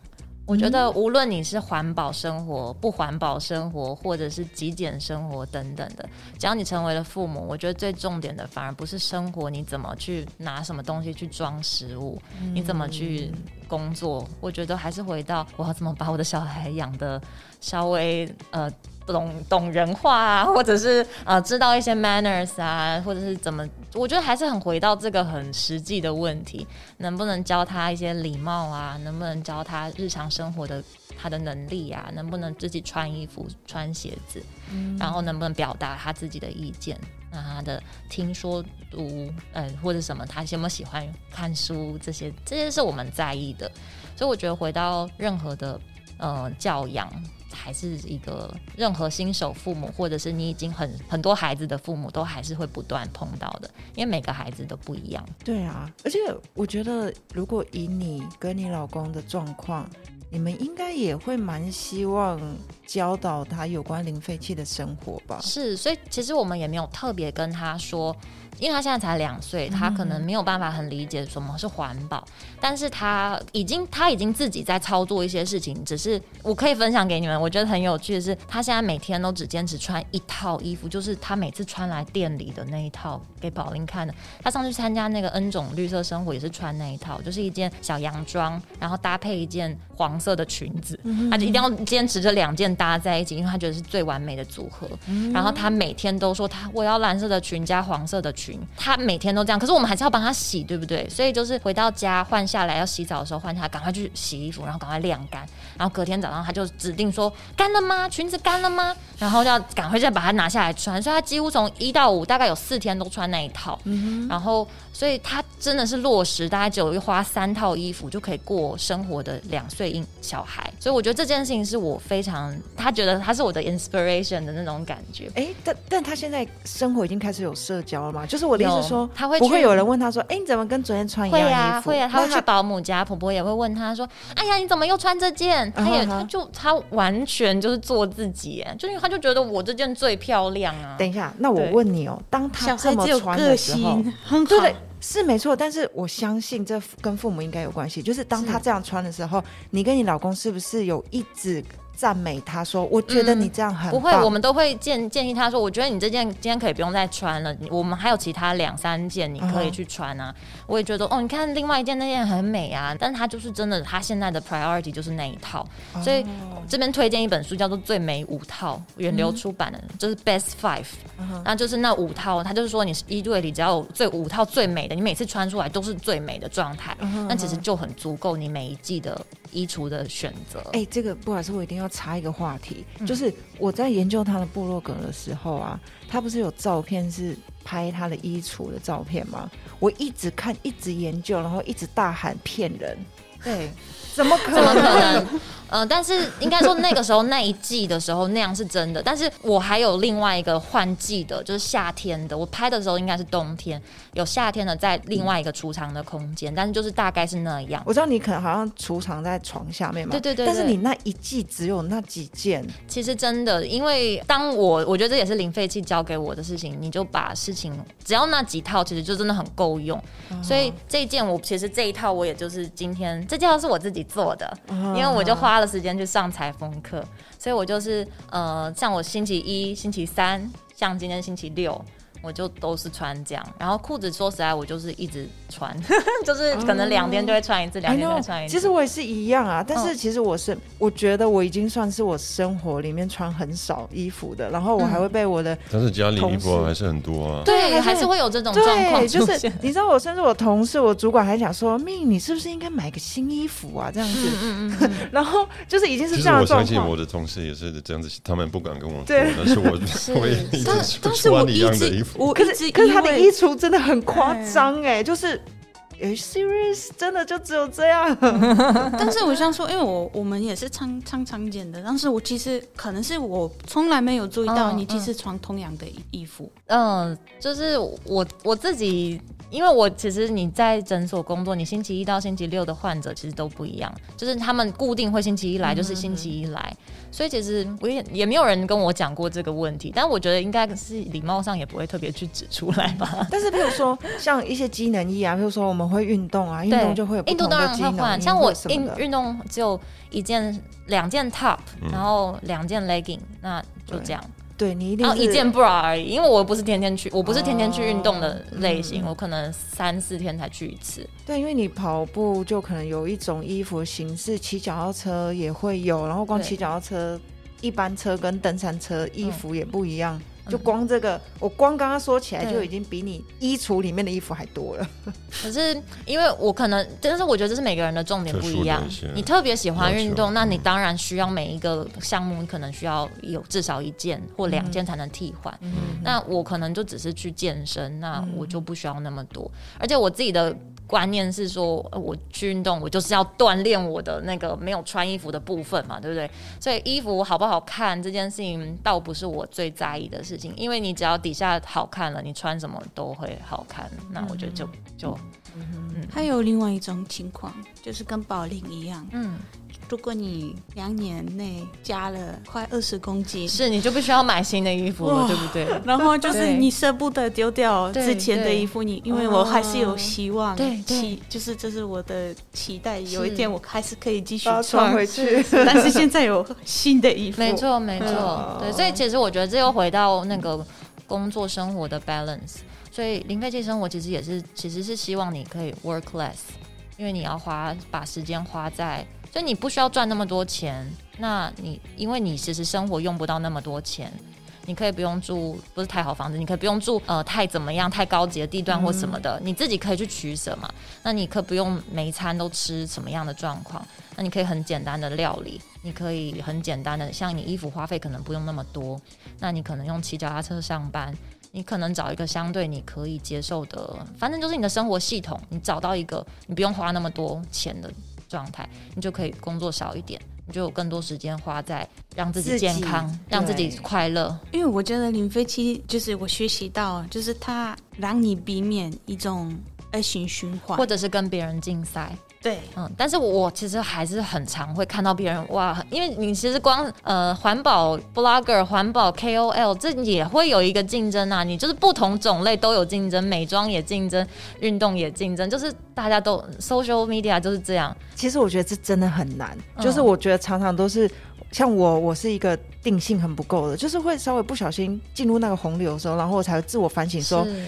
我觉得无论你是环保生活、不环保生活，或者是极简生活等等的，只要你成为了父母，我觉得最重点的反而不是生活你怎么去拿什么东西去装食物，你怎么去工作，我觉得还是回到我要怎么把我的小孩养的稍微呃懂懂人话啊，或者是呃知道一些 manners 啊，或者是怎么，我觉得还是很回到这个很实际的问题，能不能教他一些礼貌啊，能不能教他日常生活的他的能力啊，能不能自己穿衣服、穿鞋子，然后能不能表达他自己的意见。那他的听说读，呃，或者什么，他有没有喜欢看书，这些这些是我们在意的。所以我觉得回到任何的呃教养，还是一个任何新手父母，或者是你已经很很多孩子的父母，都还是会不断碰到的，因为每个孩子都不一样。对啊，而且我觉得，如果以你跟你老公的状况，你们应该也会蛮希望教导他有关零废弃的生活吧？是，所以其实我们也没有特别跟他说，因为他现在才两岁，他可能没有办法很理解什么是环保，但是他已经他已经自己在操作一些事情，只是我可以分享给你们，我觉得很有趣的是，他现在每天都只坚持穿一套衣服，就是他每次穿来店里的那一套给宝林看的。他上次参加那个 N 种绿色生活也是穿那一套，就是一件小洋装，然后搭配一件黄色的裙子，他就一定要坚持这两件搭在一起，因为他觉得是最完美的组合。然后他每天都说他我要蓝色的裙加黄色的裙，他每天都这样。可是我们还是要帮他洗，对不对？所以就是回到家换下来要洗澡的时候换下来，赶快去洗衣服，然后赶快晾干。然后隔天早上他就指定说干了吗？裙子干了吗？然后要赶快再把它拿下来穿。所以他几乎从一到五大概有四天都穿那一套。然后所以他真的是落实，大概只有花三套衣服就可以过生活的两岁婴小孩。所以我觉得这件事情是我非常，他觉得他是我的 inspiration 的那种感觉。哎，但但他现在生活已经开始有社交了嘛？就是我的意思是说，他会去不会有人问他说，哎，你怎么跟昨天穿一样衣服？啊会啊，他会去保姆家，婆婆也会问他说：“哎呀，你怎么又穿这件？” 他也他就他完全就是做自己，哎，就因为他就觉得我这件最漂亮啊。等一下，那我问你哦，当他小这么穿的时候，很对，是没错，但是我相信这跟父母应该有关系。就是当他这样穿的时候，你跟你老公是不是有一直赞美他说：“我觉得你这样很不会，我们都会建建议他说：“我觉得你这件今天可以不用再穿了，我们还有其他两三件你可以去穿啊。我也觉得哦，你看另外一件那件很美啊，但是他就是真的，他现在的 priority 就是那一套，所以哦这边推荐一本书叫做《最美五套》，源流出版的，就是 Best Five，、那嗯就是那五套，他就是说你衣柜里只要有最五套最美的，你每次穿出来都是最美的状态，嗯那其实就很足够你每一季的衣橱的选择。哎、这个不好意思，我一定要插一个话题，嗯就是我在研究他的部落格的时候啊，他不是有照片是拍他的衣橱的照片吗？我一直看，一直研究，然后一直大喊骗人，对，怎么可怎么可能？嗯？呃，但是应该说那个时候那一季的时候那样是真的，但是我还有另外一个换季的，就是夏天的。我拍的时候应该是冬天，有夏天的在另外一个储藏的空间，但是就是大概是那样。我知道你可能好像储藏在床下面嘛，对对对对但是你那一季只有那几件，其实真的，因为当我我觉得这也是零废弃交给我的事情，你就把事情只要那几套，其实就真的很够用。所以这一件我其实这一套我也就是今天这件套是我自己做的，因为我就花了时间去上裁缝课，所以我就是呃，像我星期一、星期三，像今天星期六。我就都是穿这样，然后裤子说实在，我就是一直穿，就是可能两天就会穿一次，两天就会穿一次。其实我也是一样啊，但是嗯其实我是，我觉得我已经算是我生活里面穿很少衣服的，然后我还会被我的、但是家里衣服还是很多啊。对，还是会有这种状况对，就是。你知道我甚至我同事、我主管还讲说，命你是不是应该买个新衣服啊？这样子，嗯嗯嗯，然后就是已经是这样我的状况相信我。的同事也是这样子，他们不敢跟我说，对但是我 是我也一但直但是我穿一样的衣服。可是可是他的衣橱真的很夸张哎，就是。诶 serious 真的就只有这样？但是我想说，因为我我们也是常常常见的，但是我其实可能是我从来没有注意到嗯你其实穿同样的衣服。嗯，就是我我自己，因为我其实你在诊所工作，你星期一到星期六的患者其实都不一样，就是他们固定会星期一来，就是星期一来，所以其实我也也没有人跟我讲过这个问题，但我觉得应该是礼貌上也不会特别去指出来吧。但是譬如说像一些机能衣啊，譬如说我们会运动啊，运动就会有不印度当同的机然会换，像我运运动只有一件、两件 top，、嗯。然后两件 legging，那就这样。对你一定是然后一件 bra 而已，因为我不是天天去，我不是天天去运动的类型，哦我可能三四天才去一次。对，因为你跑步就可能有一种衣服的形式，骑脚踏车也会有，然后光骑脚踏车，一般车跟登山车衣服也不一样。嗯就光这个，我光刚刚说起来就已经比你衣橱里面的衣服还多了。可是因为我可能，但是我觉得这是每个人的重点不一样。你特别喜欢运动，那你嗯当然需要每一个项目，你可能需要有至少一件或两件才能替换。嗯那我可能就只是去健身，那我就不需要那么多。而且我自己的观念是说，呃我去运动，我就是要锻炼我的那个没有穿衣服的部分嘛，对不对？所以衣服好不好看这件事情，倒不是我最在意的事情，因为你只要底下好看了，你穿什么都会好看。那我觉得就就嗯还有另外一种情况，就是跟宝玲一样，嗯，如果你两年内加了快二十公斤，是你就必须要买新的衣服了，对不对？然后就是你舍不得丢掉之前的衣服，你因为我还是有希望，对对期就是这是我的期待，有一是。天我还是可以继续穿。穿，回去。但是现在有新的衣服，没错，没错。嗯，对，所以其实我觉得这又回到那个工作生活的 balance。所以零废弃生活其实也是，其实是希望你可以 work less，因为你要花把时间花在，所以你不需要赚那么多钱。那你因为你其实生活用不到那么多钱，你可以不用住不是太好房子，你可以不用住呃太怎么样太高级的地段或什么的，你自己可以去取舍嘛。那你可不用每一餐都吃什么样的状况，那你可以很简单的料理，你可以很简单的，像你衣服花费可能不用那么多，那你可能用骑脚踏车上班。你可能找一个相对你可以接受的，反正就是你的生活系统，你找到一个你不用花那么多钱的状态，你就可以工作少一点，你就有更多时间花在让自己健康、让自己快乐。因为我觉得零废弃就是我学习到，就是它让你避免一种恶性循环，或者是跟别人竞赛，对。嗯，但是我其实还是很常会看到别人哇，因为你其实光呃环保 blogger、环保 KOL 这也会有一个竞争啊，你就是不同种类都有竞争，美妆也竞争，运动也竞争，就是大家都 social media 就是这样，其实我觉得这真的很难，嗯。就是我觉得常常都是像我，我是一个定性很不够的，就是会稍微不小心进入那个洪流的时候，然后我才会自我反省说，是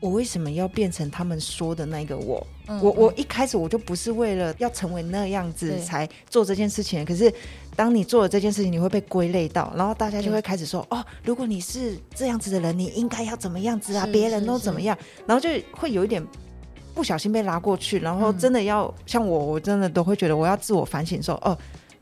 我为什么要变成他们说的那个我？嗯我我一开始我就不是为了要成为那样子才做这件事情，可是当你做了这件事情，你会被归类到，然后大家就会开始说，哦，如果你是这样子的人，你应该要怎么样子啊？别人都怎么样，然后就会有一点。不小心被拉过去，然后嗯真的要、像我，我真的都会觉得我要自我反省说，哦，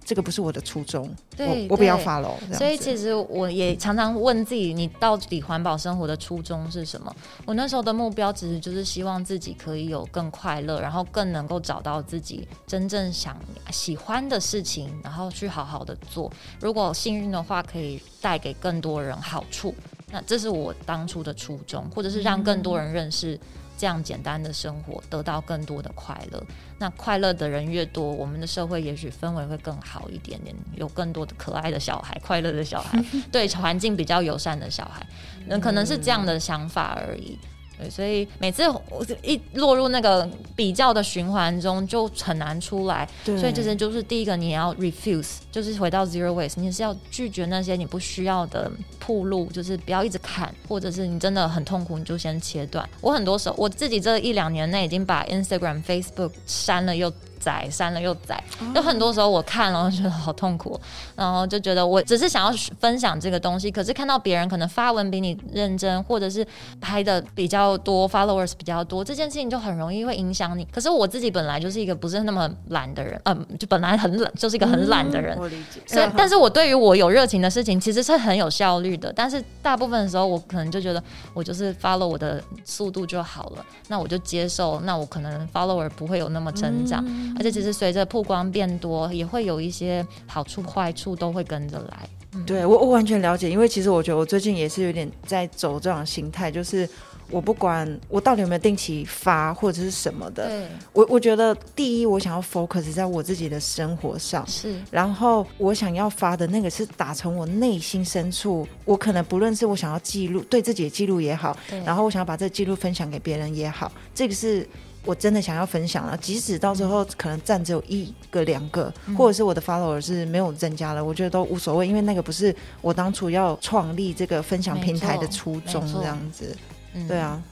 这个不是我的初衷，对我我不要对 follow 这样子。所以其实我也常常问自己，你到底环保生活的初衷是什么？我那时候的目标其实就是希望自己可以有更快乐，然后更能够找到自己真正想喜欢的事情，然后去好好的做。如果幸运的话，可以带给更多人好处，那这是我当初的初衷，或者是让更多人认识。这样简单的生活，得到更多的快乐。那快乐的人越多，我们的社会也许氛围会更好一点点，有更多的可爱的小孩、快乐的小孩，对环境比较友善的小孩，那可能是这样的想法而已。对，所以每次我一落入那个比较的循环中，就很难出来。对所以这些就是第一个，你要 refuse，就是回到 zero waste，你是要拒绝那些你不需要的铺路，就是不要一直砍，或者是你真的很痛苦，你就先切断。我很多时候我自己这一两年内已经把 Instagram、Facebook 删了又。载删了又载，有很多时候我看了觉得好痛苦，然后就觉得我只是想要分享这个东西，可是看到别人可能发文比你认真，或者是拍的比较多，followers 比较多，这件事情就很容易会影响你。可是我自己本来就是一个不是那么懒的人，嗯、就本来很懒，就是一个很懒的人，我理解。所以，但是我对于我有热情的事情，其实是很有效率的。但是大部分的时候，我可能就觉得我就是 follow 我的速度就好了，那我就接受，那我可能 follower 不会有那么增长，而且其实随着曝光变多，也会有一些好处坏处都会跟着来。对我我完全了解，因为其实我觉得我最近也是有点在走这种心态，就是我不管我到底有没有定期发或者是什么的，对，我我觉得第一我想要 focus 在我自己的生活上。是然后我想要发的那个是打从我内心深处，我可能不论是我想要记录对自己的记录也好，然后我想要把这个记录分享给别人也好，这个是我真的想要分享了。即使到最后可能赞只有一个两个，嗯或者是我的 follower 是没有增加了，我觉得都无所谓，因为那个不是我当初要创立这个分享平台的初衷这样子。嗯对啊，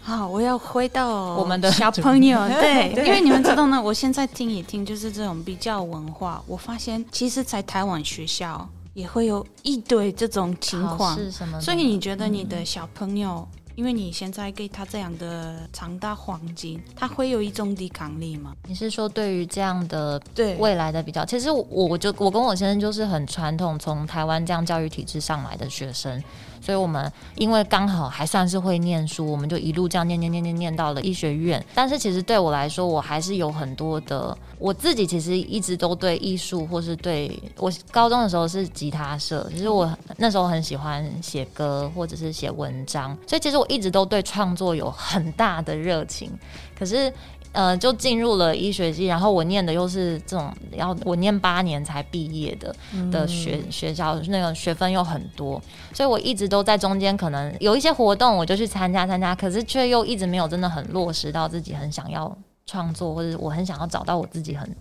好，我要回到我们的小朋友，对，对因为你们知道呢，我现在听一听，就是这种比较文化，我发现其实，在台湾学校也会有一堆这种情况，是什么？所以你觉得你的小朋友，因为你现在给他这样的长大黄金，他会有一种抵抗力吗？你是说对于这样的对未来的比较，其实我我就我跟我先生就是很传统，从台湾这样教育体制上来的学生，所以我们因为刚好还算是会念书，我们就一路这样念念念念念到了医学院。但是其实对我来说，我还是有很多的，我自己其实一直都对艺术，或是对我高中的时候是吉他社，其实我那时候很喜欢写歌或者是写文章，所以其实我一直都对创作有很大的热情。可是呃，就进入了医学系，然后我念的又是这种要我念八年才毕业的的学、学校，那个学分又很多，所以我一直都在中间，可能有一些活动我就去参加参加，可是却又一直没有真的很落实到自己很想要创作，或者我很想要找到我自己很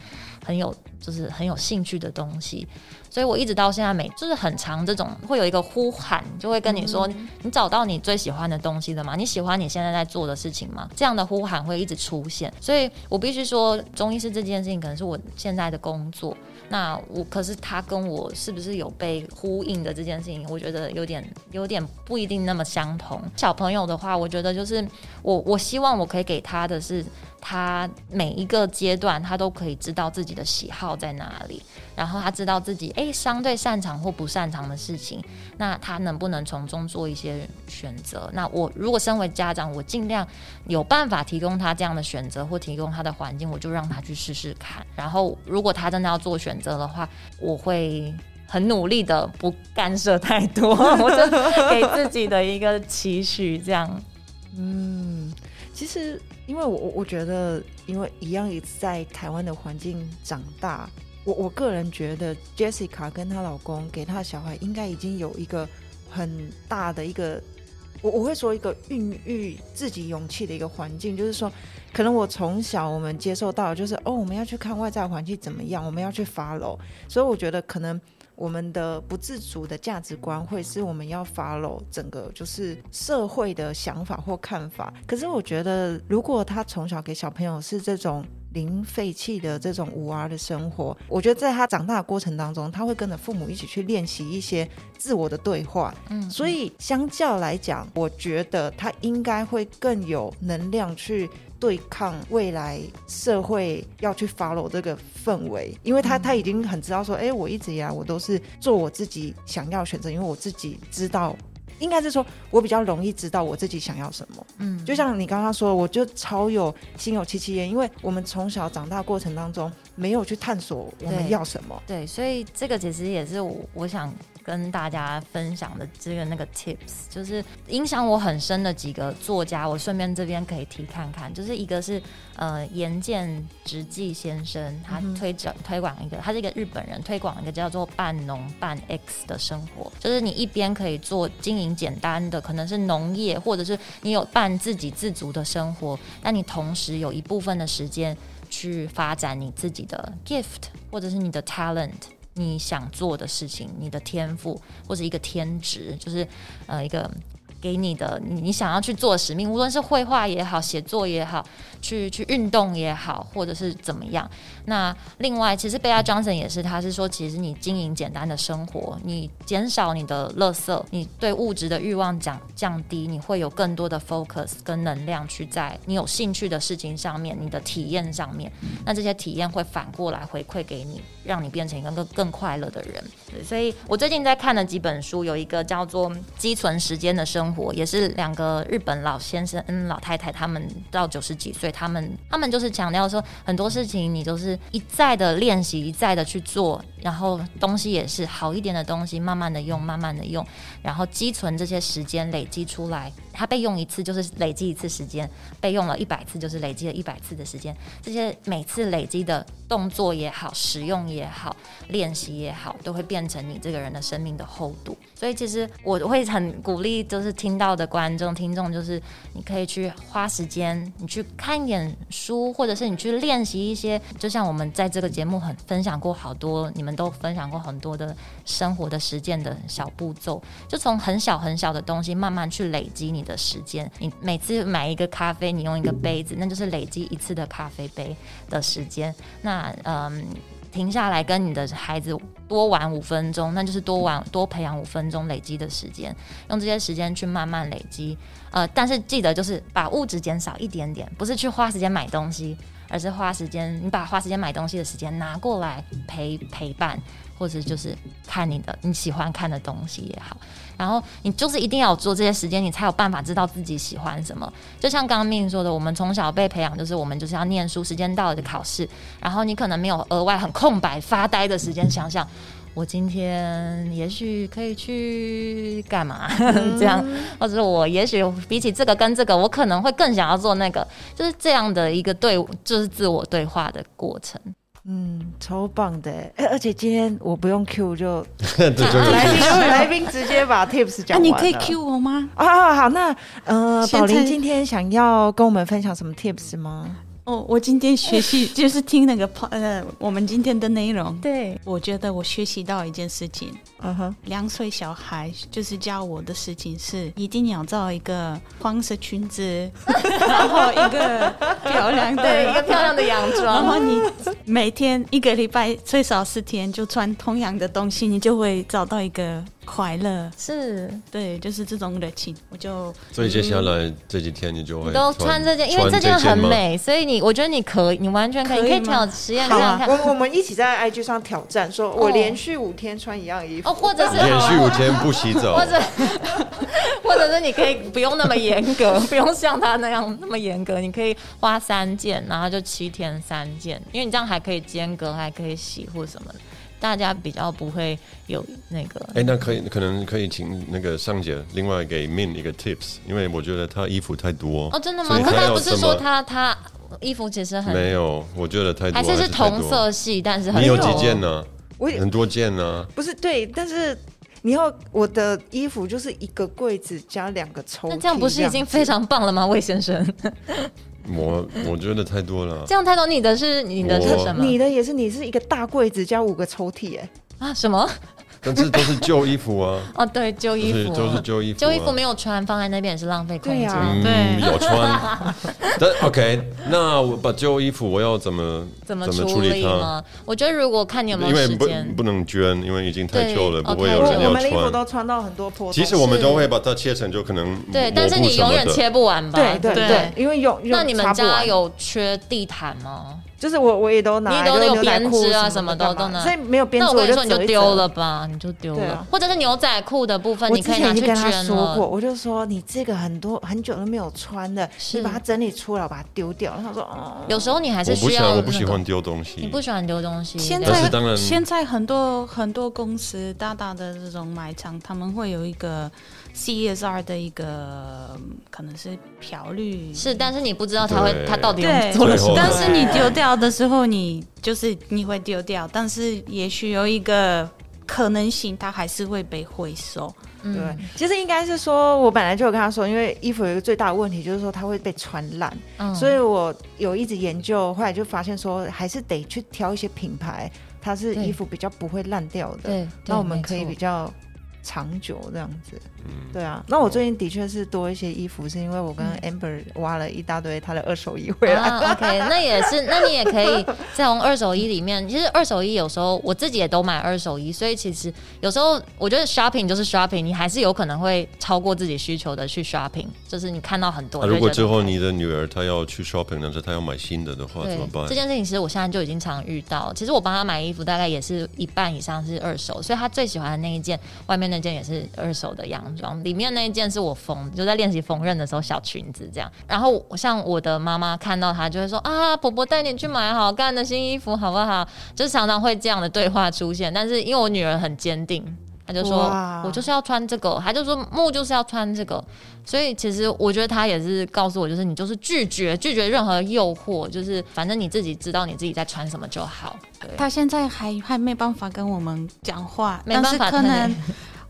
很有就是很有兴趣的东西，所以我一直到现在每就是很长这种会有一个呼喊，就会跟你说，你找到你最喜欢的东西了吗？你喜欢你现在在做的事情吗？这样的呼喊会一直出现，所以我必须说，中医师这件事情可能是我现在的工作。那我可是他跟我是不是有被呼应的这件事情，我觉得有点有点不一定那么相同。小朋友的话，我觉得就是我我希望我可以给他的是，他每一个阶段他都可以知道自己的喜好在哪里，然后他知道自己诶相对擅长或不擅长的事情，那他能不能从中做一些选择？那我如果身为家长，我尽量有办法提供他这样的选择，或提供他的环境，我就让他去试试看。然后如果他真的要做选择的话，我会。很努力的不干涉太多，我就给自己的一个期许，这样。嗯，其实因为我我我觉得，因为一样也在台湾的环境长大，我我个人觉得 Jessica 跟她老公给她的小孩应该已经有一个很大的一个，我我会说一个孕育自己勇气的一个环境，就是说，可能我从小我们接受到就是哦，我们要去看外在环境怎么样，我们要去 follow，所以我觉得可能。我们的不自主的价值观，会是我们要 follow 整个就是社会的想法或看法。可是我觉得，如果他从小给小朋友是这种零废弃的这种无 R 的生活，我觉得在他长大的过程当中，他会跟着父母一起去练习一些自我的对话。嗯，所以相较来讲，我觉得他应该会更有能量去对抗未来社会要去 follow 这个氛围，因为他他已经很知道说，哎、我一直以来我都是做我自己想要选择，因为我自己知道。应该是说，我比较容易知道我自己想要什么。嗯，就像你刚刚说的，我就超有心有戚戚焉，因为我们从小长大过程当中没有去探索我们要什么。对，所以这个其实也是我我想跟大家分享的这个那个 tips，就是影响我很深的几个作家，我顺便这边可以提看看，就是一个是呃岩见直纪先生，他推广、推广一个，他是一个日本人，推广一个叫做半农半 X 的生活，就是你一边可以做经营简单的，可能是农业，或者是你有半自给自足的生活，但你同时有一部分的时间去发展你自己的 gift 或者是你的 talent。你想做的事情，你的天赋或者一个天职，就是呃一个给你的你你想要去做使命，无论是绘画也好，写作也好，去去运动也好，或者是怎么样。那另外，其实贝拉 Johnson 也是，他是说，其实你经营简单的生活，你减少你的垃圾，你对物质的欲望降降低，你会有更多的 focus 跟能量去在你有兴趣的事情上面，你的体验上面。那这些体验会反过来回馈给你，让你变成一个更更快乐的人。所以我最近在看的几本书，有一个叫做《积存时间的生活》，也是两个日本老先生、嗯老太太，他们到九十几岁，他们他们就是强调说，很多事情你都是一再的练习，一再的去做，然后东西也是好一点的东西，慢慢的用，慢慢的用，然后积存这些时间累积出来，它被用一次就是累积一次时间，被用了一百次就是累积了一百次的时间，这些每次累积的动作也好，使用也好，练习也好，都会变成你这个人的生命的厚度。所以其实我会很鼓励，就是听到的观众、听众，就是你可以去花时间，你去看一点书，或者是你去练习一些，就像我们在这个节目很分享过好多，你们都分享过很多的生活的实践的小步骤，就从很小很小的东西慢慢去累积你的时间。你每次买一个咖啡，你用一个杯子，那就是累积一次的咖啡杯的时间。那嗯。停下来跟你的孩子多玩五分钟，那就是多玩多培养五分钟累积的时间，用这些时间去慢慢累积。呃，但是记得就是把物质减少一点点，不是去花时间买东西，而是花时间，你把花时间买东西的时间拿过来陪陪伴，或者就是看你的你喜欢看的东西也好。然后你就是一定要做这些时间，你才有办法知道自己喜欢什么。就像刚刚命说的，我们从小被培养，就是我们就是要念书，时间到了就考试，然后你可能没有额外很空白发呆的时间，想想我今天也许可以去干嘛 这样，或者是我也许比起这个跟这个，我可能会更想要做那个，就是这样的一个对，就是自我对话的过程。嗯，超棒的哎！而且今天我不用 Q 就 这就是来宾来宾直接把 tips 啊，讲完了。你可以 cue 我吗？啊，好，那呃，宝林今天想要跟我们分享什么 tips 吗？哦，我今天学习 就是听那个呃，我们今天的内容，对，我觉得我学习到一件事情，嗯哼，两岁小孩就是教我的事情是一定要找一个黄色裙子，然后一个漂亮的对，一个漂亮的洋装。然。后你每天一个礼拜最少四天就穿同样的东西，你就会找到一个快乐。是，对，就是这种热情，我就所以接下来这几天你就会都穿这件，因为这件很。美，所以你我觉得你可以，你完全可以，可以可以挑实验看。看。我我们一起在 IG 上挑战，说我连续五天穿一样衣服，哦，或者是连续五天不洗澡。或，者 或者是你可以不用那么严格，不用像他那样那么严格，你可以花三件，然后就七天三件，因为你这样还可以间隔，还可以洗或什么的，大家比较不会有那个。哎，那可以可能可以请那个尚姐另外给 Min 一个 tips，因为我觉得她衣服太多。哦，真的吗？他不是说他他衣服其实很没有，我觉得太多，还是是同。色系，但是很你有几件呢？我也很多件呢。不是对，但是你要我的衣服就是一个柜子加两个抽屉，那这样不是已经非常棒了吗，魏先生？我我觉得太多了。这样太多，你的是你的是什么？你的也是，你是一个大柜子加五个抽屉，哎，啊什么？但是都是旧衣服啊，哦，对，旧衣服，就是都是旧衣服啊，旧衣服没有穿，放在那边也是浪费空间。对啊嗯，对有穿。但 OK，那我把旧衣服我要怎么怎么处处理它？呢？我觉得如果看你有没因为不有时间，不能捐，因为已经太旧了，哦不会有人要穿我们的衣服穿。都穿到很多破。其实我们都会把它切成就可能对，但是你永远切不完吧？对对对对，因为用用那你们家有缺地毯吗？就是我我也都拿来，你都有编织啊什么的都能所以没有编织那我跟你说，你就丢了。吧，你就丢了或者是牛仔裤的部分，你可以拿去跟他捐说过，我就说你这个很多很久都没有穿的，你把它整理出来，我把它丢掉。然后他说哦，有时候你还是我不想，需要我不喜欢丢东西。你不喜欢丢东西。现对但是当然在现在很多很多公司大大的这种买场，他们会有一个 CSR 的一个嗯可能是漂绿是，但是你不知道它会对。他到底对用做了什么。但是你丢掉的时候，你就是你会丢掉，但是也许有一个可能性，它还是会被回收。嗯。对，其实应该是说，我本来就有跟他说，因为衣服有一个最大的问题，就是说它会被穿烂，嗯。所以我有一直研究，后来就发现说，还是得去挑一些品牌，它是衣服比较不会烂掉的，对，那我们可以比较长久这样子。嗯，对啊，那我最近的确是多一些衣服，是因为我跟嗯 Amber 挖了一大堆她的二手衣回来。啊，OK，那也是，那你也可以在从二手衣里面，其实二手衣有时候我自己也都买二手衣，所以其实有时候我觉得 shopping 就是 shopping，你还是有可能会超过自己需求的去 shopping，就是你看到很多，啊如果之后你。的女儿她要去 shopping，但是她要买新的的话，怎么办这？件事情，其实我现在就已经常遇到。其实我帮她买衣服，大概也是一半以上是二手，所以她最喜欢的那一件，外面那件也是二手的洋装，里面那一件是我缝，就在练习缝纫的时候小裙子这样。然后像我的妈妈看到她就会说啊，婆婆带你去买好看的新衣服好不好？就是常常会这样的对话出现。但是因为我女儿很坚定。她就说：“我就是要穿这个。”她就说：“木就是要穿这个。”所以其实我觉得她也是告诉我，就是你就是拒绝拒绝任何诱惑，就是反正你自己知道你自己在穿什么就好。她，现在还还没办法跟我们讲话，没办法但是可能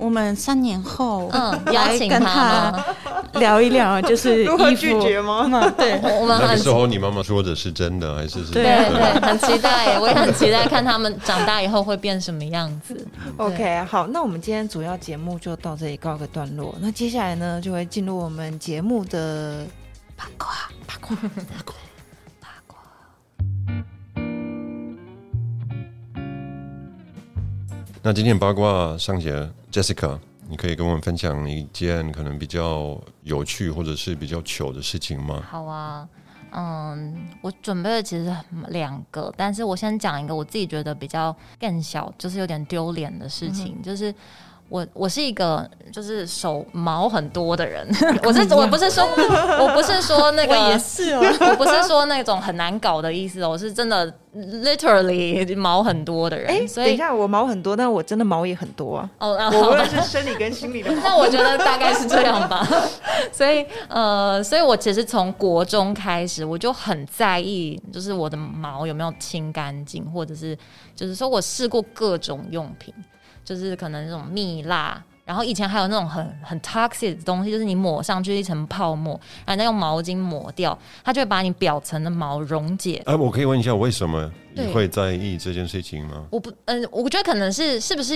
我们三年后，嗯，邀请他？聊一聊，就是如何衣服拒绝吗？嗯对，我们很那个时候你妈妈说的是真的还是是？对对对，很期待，我也很期待看他们长大以后会变什么样子。OK，好，那我们今天主要节目就到这里告个段落。那接下来呢，就会进入我们节目的八卦八卦八卦。那今天八卦上节，Jessica，你可以跟我们分享一件可能比较有趣或者是比较糗的事情吗？好啊，嗯，我准备了其实两个，但是我先讲一个我自己觉得比较更小，就是有点丢脸的事情，就是。我我是一个就是手毛很多的人，我是我不是说我不是说那个是哦，我不是说那种很难搞的意思哦，我是真的 literally 毛很多的人，哎，所以等一下，我毛很多，但我真的毛也很多啊。哦，然我无后论是生理跟心理的。那我觉得大概是这样吧。所以呃，所以我其实从国中开始，我就很在意，就是我的毛有没有清干净，或者是就是说我试过各种用品，就是可能那种蜜蜡。然后以前还有那种很很 toxic 的东西，就是你抹上去一层泡沫，然后再用毛巾抹掉，它就会把你表层的毛溶解。哎，我可以问一下，为什么你会在意这件事情吗？我不，嗯、我觉得可能是是不是，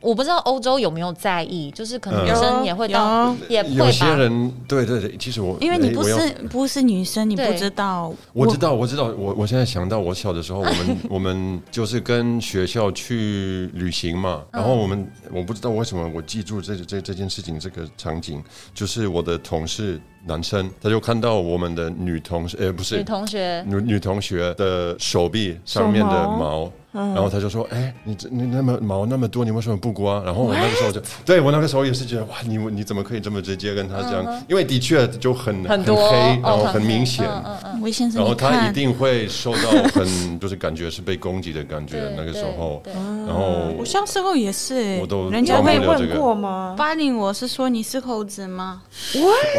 我不知道欧洲有没有在意，就是可能嗯女生也会到，有也会有些。人，对对对，其实我因为你不是不是女生，你不知道。我知道，我知道，我我现在想到，我小的时候，我们 我们就是跟学校去旅行嘛，嗯然后我们我不知道为什么我记住这这这件事情这个场景，就是我的同事男生，他就看到我们的女同学，呃，不是女同学，女女同学的手臂上面的手毛毛。然后他就说：“哎，你这你那么毛那么多，你为什么不刮？”然后我那个时候就，对我那个时候也是觉得，哇，你你怎么可以这么直接跟他讲？因为的确就很嗯很多黑，然后哦很明显。嗯嗯嗯魏先生，然后，他一定会受到很就是感觉是被攻击的感觉，那个时候，对然后我小时候也是，我都人家会问个过吗？霸凌我是说你是猴子吗？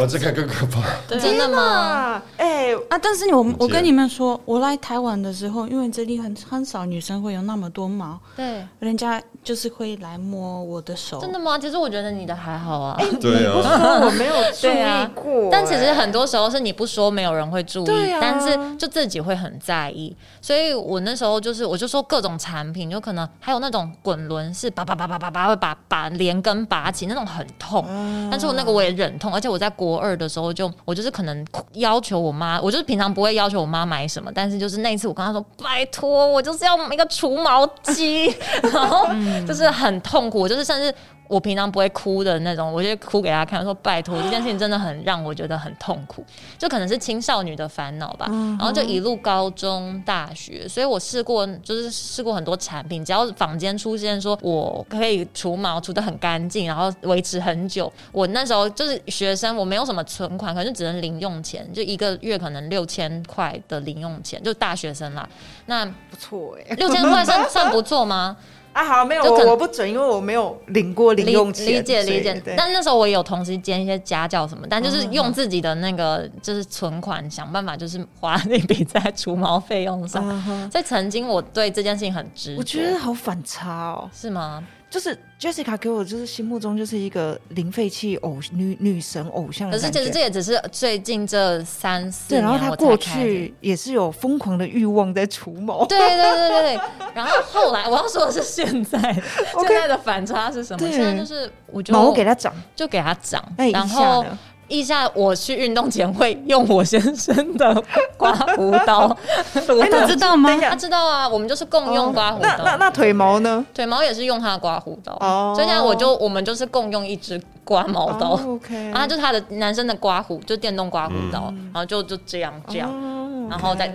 我这个更可怕。真的吗？啊，哎、啊，但是我我跟你们说，我来台湾的时候，因为这里很很少女生会有那么多毛，对，人家就是会来摸我的手。真的吗？其实我觉得你的还好啊。对不啊，说我没有注对啊意过、但其实哎很多时候是你不说，没有人会注意，啊但是就自己会很在意。所以我那时候就是，我就说各种产品，就可能还有那种滚轮是拔拔拔拔拔拔会把把连根拔起，那种很痛。但是我那个我也忍痛，而且我在国二的时候就我就是可能要求我妈，我就是平常不会要求我妈买什么，但是就是那一次我跟她说拜托，我就是要买一个除毛机，然后就是很痛苦，就是甚至。我平常不会哭的那种，我就哭给他看，说拜托，这件事情真的很让我觉得很痛苦，就可能是青少女的烦恼吧。然后就一路高中、大学，所以我试过，就是试过很多产品，只要坊间出现说我可以除毛除的很干净，然后维持很久，我那时候就是学生，我没有什么存款，可能就只能零用钱，就一个月可能六千块的零用钱，就大学生啦。那不错哎、六千块算算不错吗？啊，好，没有我我不准，因为我没有领过零用钱，理理解理解。但那时候我也有同时兼一些家教什么，但就是用自己的那个就是存款想办法，就是花那笔在除毛费用上。所以曾经我对这件事情很执着，我觉得好反差哦，是吗？就是 Jessica 给我就是心目中就是一个零废弃偶女女神偶像。可是其实这也只是最近这三四对，年然后她过去也是有疯狂的欲望在除毛。对对对对对，然后后来我要说的是现在，现在的反差是什么？对现在就是我就毛给她长，就给她长那，然后呢？腋下我去运动前会用我先生的刮胡刀，哎他知道吗他知道啊，我们就是共用刮胡刀。那那那腿毛呢？腿毛也是用他的刮胡刀，哦所以现在我就我们就是共用一支刮毛刀。哦 OK，然后就是他的男生的刮胡，就电动刮胡刀，嗯然后就就这样这样，哦然后再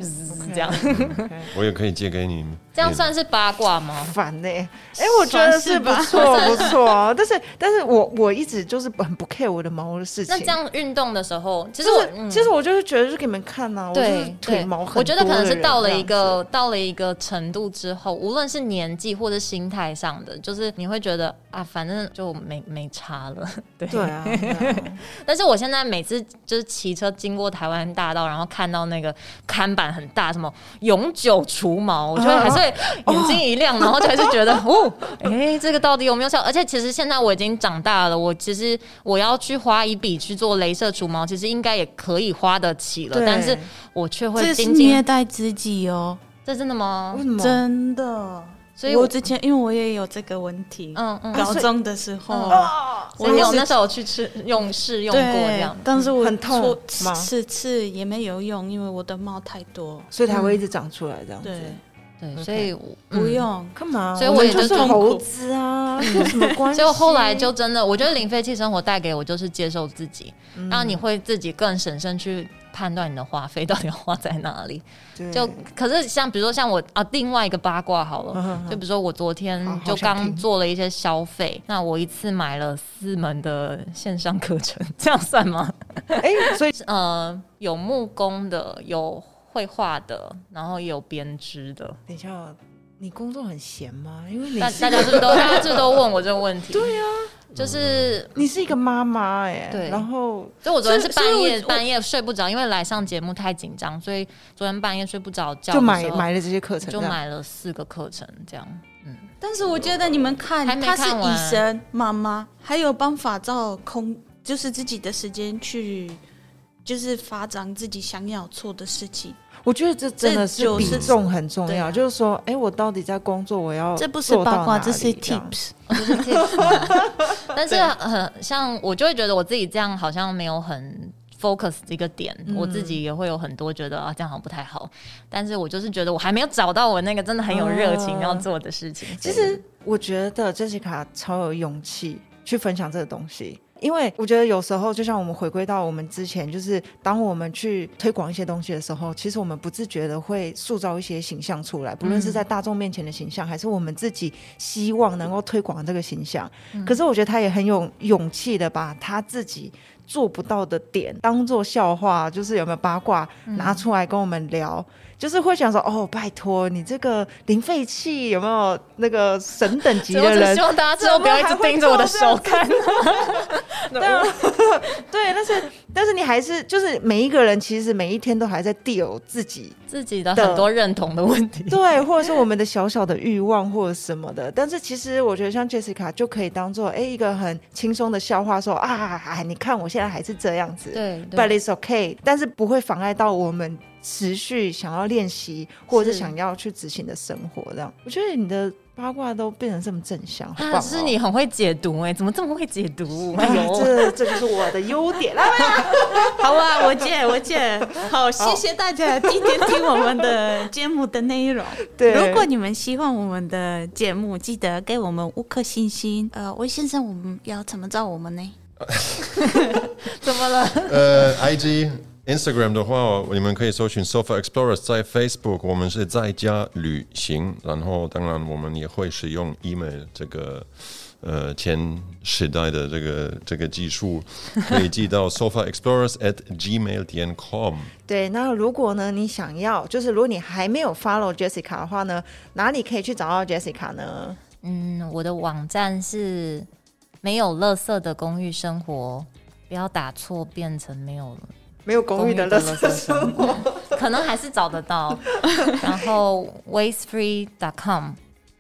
这样。我也可以借给你。这样算是八卦吗？烦呢、哎、我觉得是不错 不错，但是但是我我一直就是很不 care 我的毛的事情。那这样运动的时候，其其实我、嗯。其实我就是觉得是给你们看呐、啊，我就是腿毛很我觉得可能是到了一个到了一个程度之后，无论是年纪或者心态上的，就是你会觉得啊，反正就没没差了，对。对啊。但是我现在每次就是骑车经过台湾大道，然后看到那个看板很大，什么永久除毛，我就会还是眼睛一亮，然后就还是觉得哦，哎、这个到底有没有效？而且其实现在我已经长大了，我其实我要去花一笔去做镭射除毛，其实应该也可以花得起了，但是我却会这是虐待自己哦，这真的吗？真的。所以我之前因为我也有这个问题，嗯嗯，高中的时候，我有那时候有去吃用试用过这样，，但是我很痛吃吗？吃吃也没有用，因为我的毛太多。所以它会一直长出来这样子。对，所以不用。干嘛？所以我也们就是投资啊，有什么关系？所以我后来就真的，我觉得零废弃生活带给我就是接受自己，嗯让你会自己更审慎去判断你的花费到底要花在哪里。对就可是像比如说像我啊，另外一个八卦好了，就比如说我昨天就刚做了一些消费，那我一次买了四门的线上课程，这样算吗？哎，所以呃，有木工的，有绘画的，然后也有编织的。等一下哦，你工作很闲吗？因为你大大家是不是都 大家是不是都问我这个问题？对呀、就是你是一个妈妈哎，对然后所以我昨天是半夜半夜睡不着，因为来上节目太紧张，所以昨天半夜睡不着觉就买买了这些课程，就买了四个课程，这样。嗯但是我觉得你们看，还没她是医生妈妈，还有办法照空，就是自己的时间去，就是发展自己想要做的事情。我觉得这真的是就是比重很重要，对啊就是说，哎，我到底在工作，我要这不是八卦，这是 tips。就是 tips 但是呃，像我就会觉得我自己这样好像没有很 focus 一个点，嗯我自己也会有很多觉得啊这样好像不太好，但是我就是觉得我还没有找到我那个真的很有热情哦要做的事情。其实我觉得 Jessica 超有勇气去分享这个东西，因为我觉得有时候就像我们回归到我们之前，就是当我们去推广一些东西的时候，其实我们不自觉的会塑造一些形象出来，不论是在大众面前的形象，还是我们自己希望能够推广这个形象。可是我觉得他也很有勇气的把他自己。做不到的点当做笑话，就是有没有八卦拿出来跟我们聊，就是会想说哦，拜托你这个零废弃有没有那个神等级的人我只希？望大家之后不要一直盯着我的手看。对啊，对，但是但是你还是就是每一个人其实每一天都还在 deal 自己自己的很多认同的问题。对，或者是我们的小小的欲望或者什么的。但是其实我觉得像 Jessica 就可以当做哎一个很轻松的笑话，说啊，哎，你看我现在还是这样子，对，But it's okay，但是不会妨碍到我们持续想要练习或者是是想要去执行的生活。这样，我觉得你的八卦都变成这么正向，好棒、啊，哦！是你很会解读哎、怎么这么会解读？哎哎呦，这这就是我的优点啦。好啊，我姐，我姐，好，谢谢大家今天听我们的节目的内容。对，如果你们喜欢我们的节目，记得给我们五颗星星。呃，魏先生，我们要怎么找我们呢？怎么了？呃，IG、Instagram 的话，你们可以搜寻 Sofa Explorers，在 Facebook 我们是在家旅行，然后当然我们也会使用 email 这个呃前时代的这个这个技术，可以寄到 Sofa Explorers at gmail 点 com。对，那如果呢，你想要，就是如果你还没有 follow Jessica 的话呢，哪里可以去找到 Jessica 呢？嗯，我的网站是没有垃圾的公寓生活，不要打错变成没有没有公寓的垃垃圾生活。可能还是找得到。然后 wastefree.com，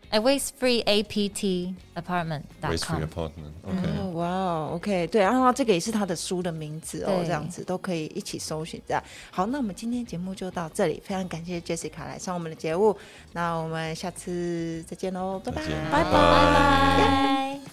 哎，wastefree a p t apartment Waste com Free。Apartment，OK，、哦，哇哦，OK，对，然后这个也是他的书的名字哦，对这样子都可以一起搜寻这样。好，那我们今天节目就到这里，非常感谢 Jessica 来上我们的节目，那我们下次再见喽，拜拜再见拜拜拜。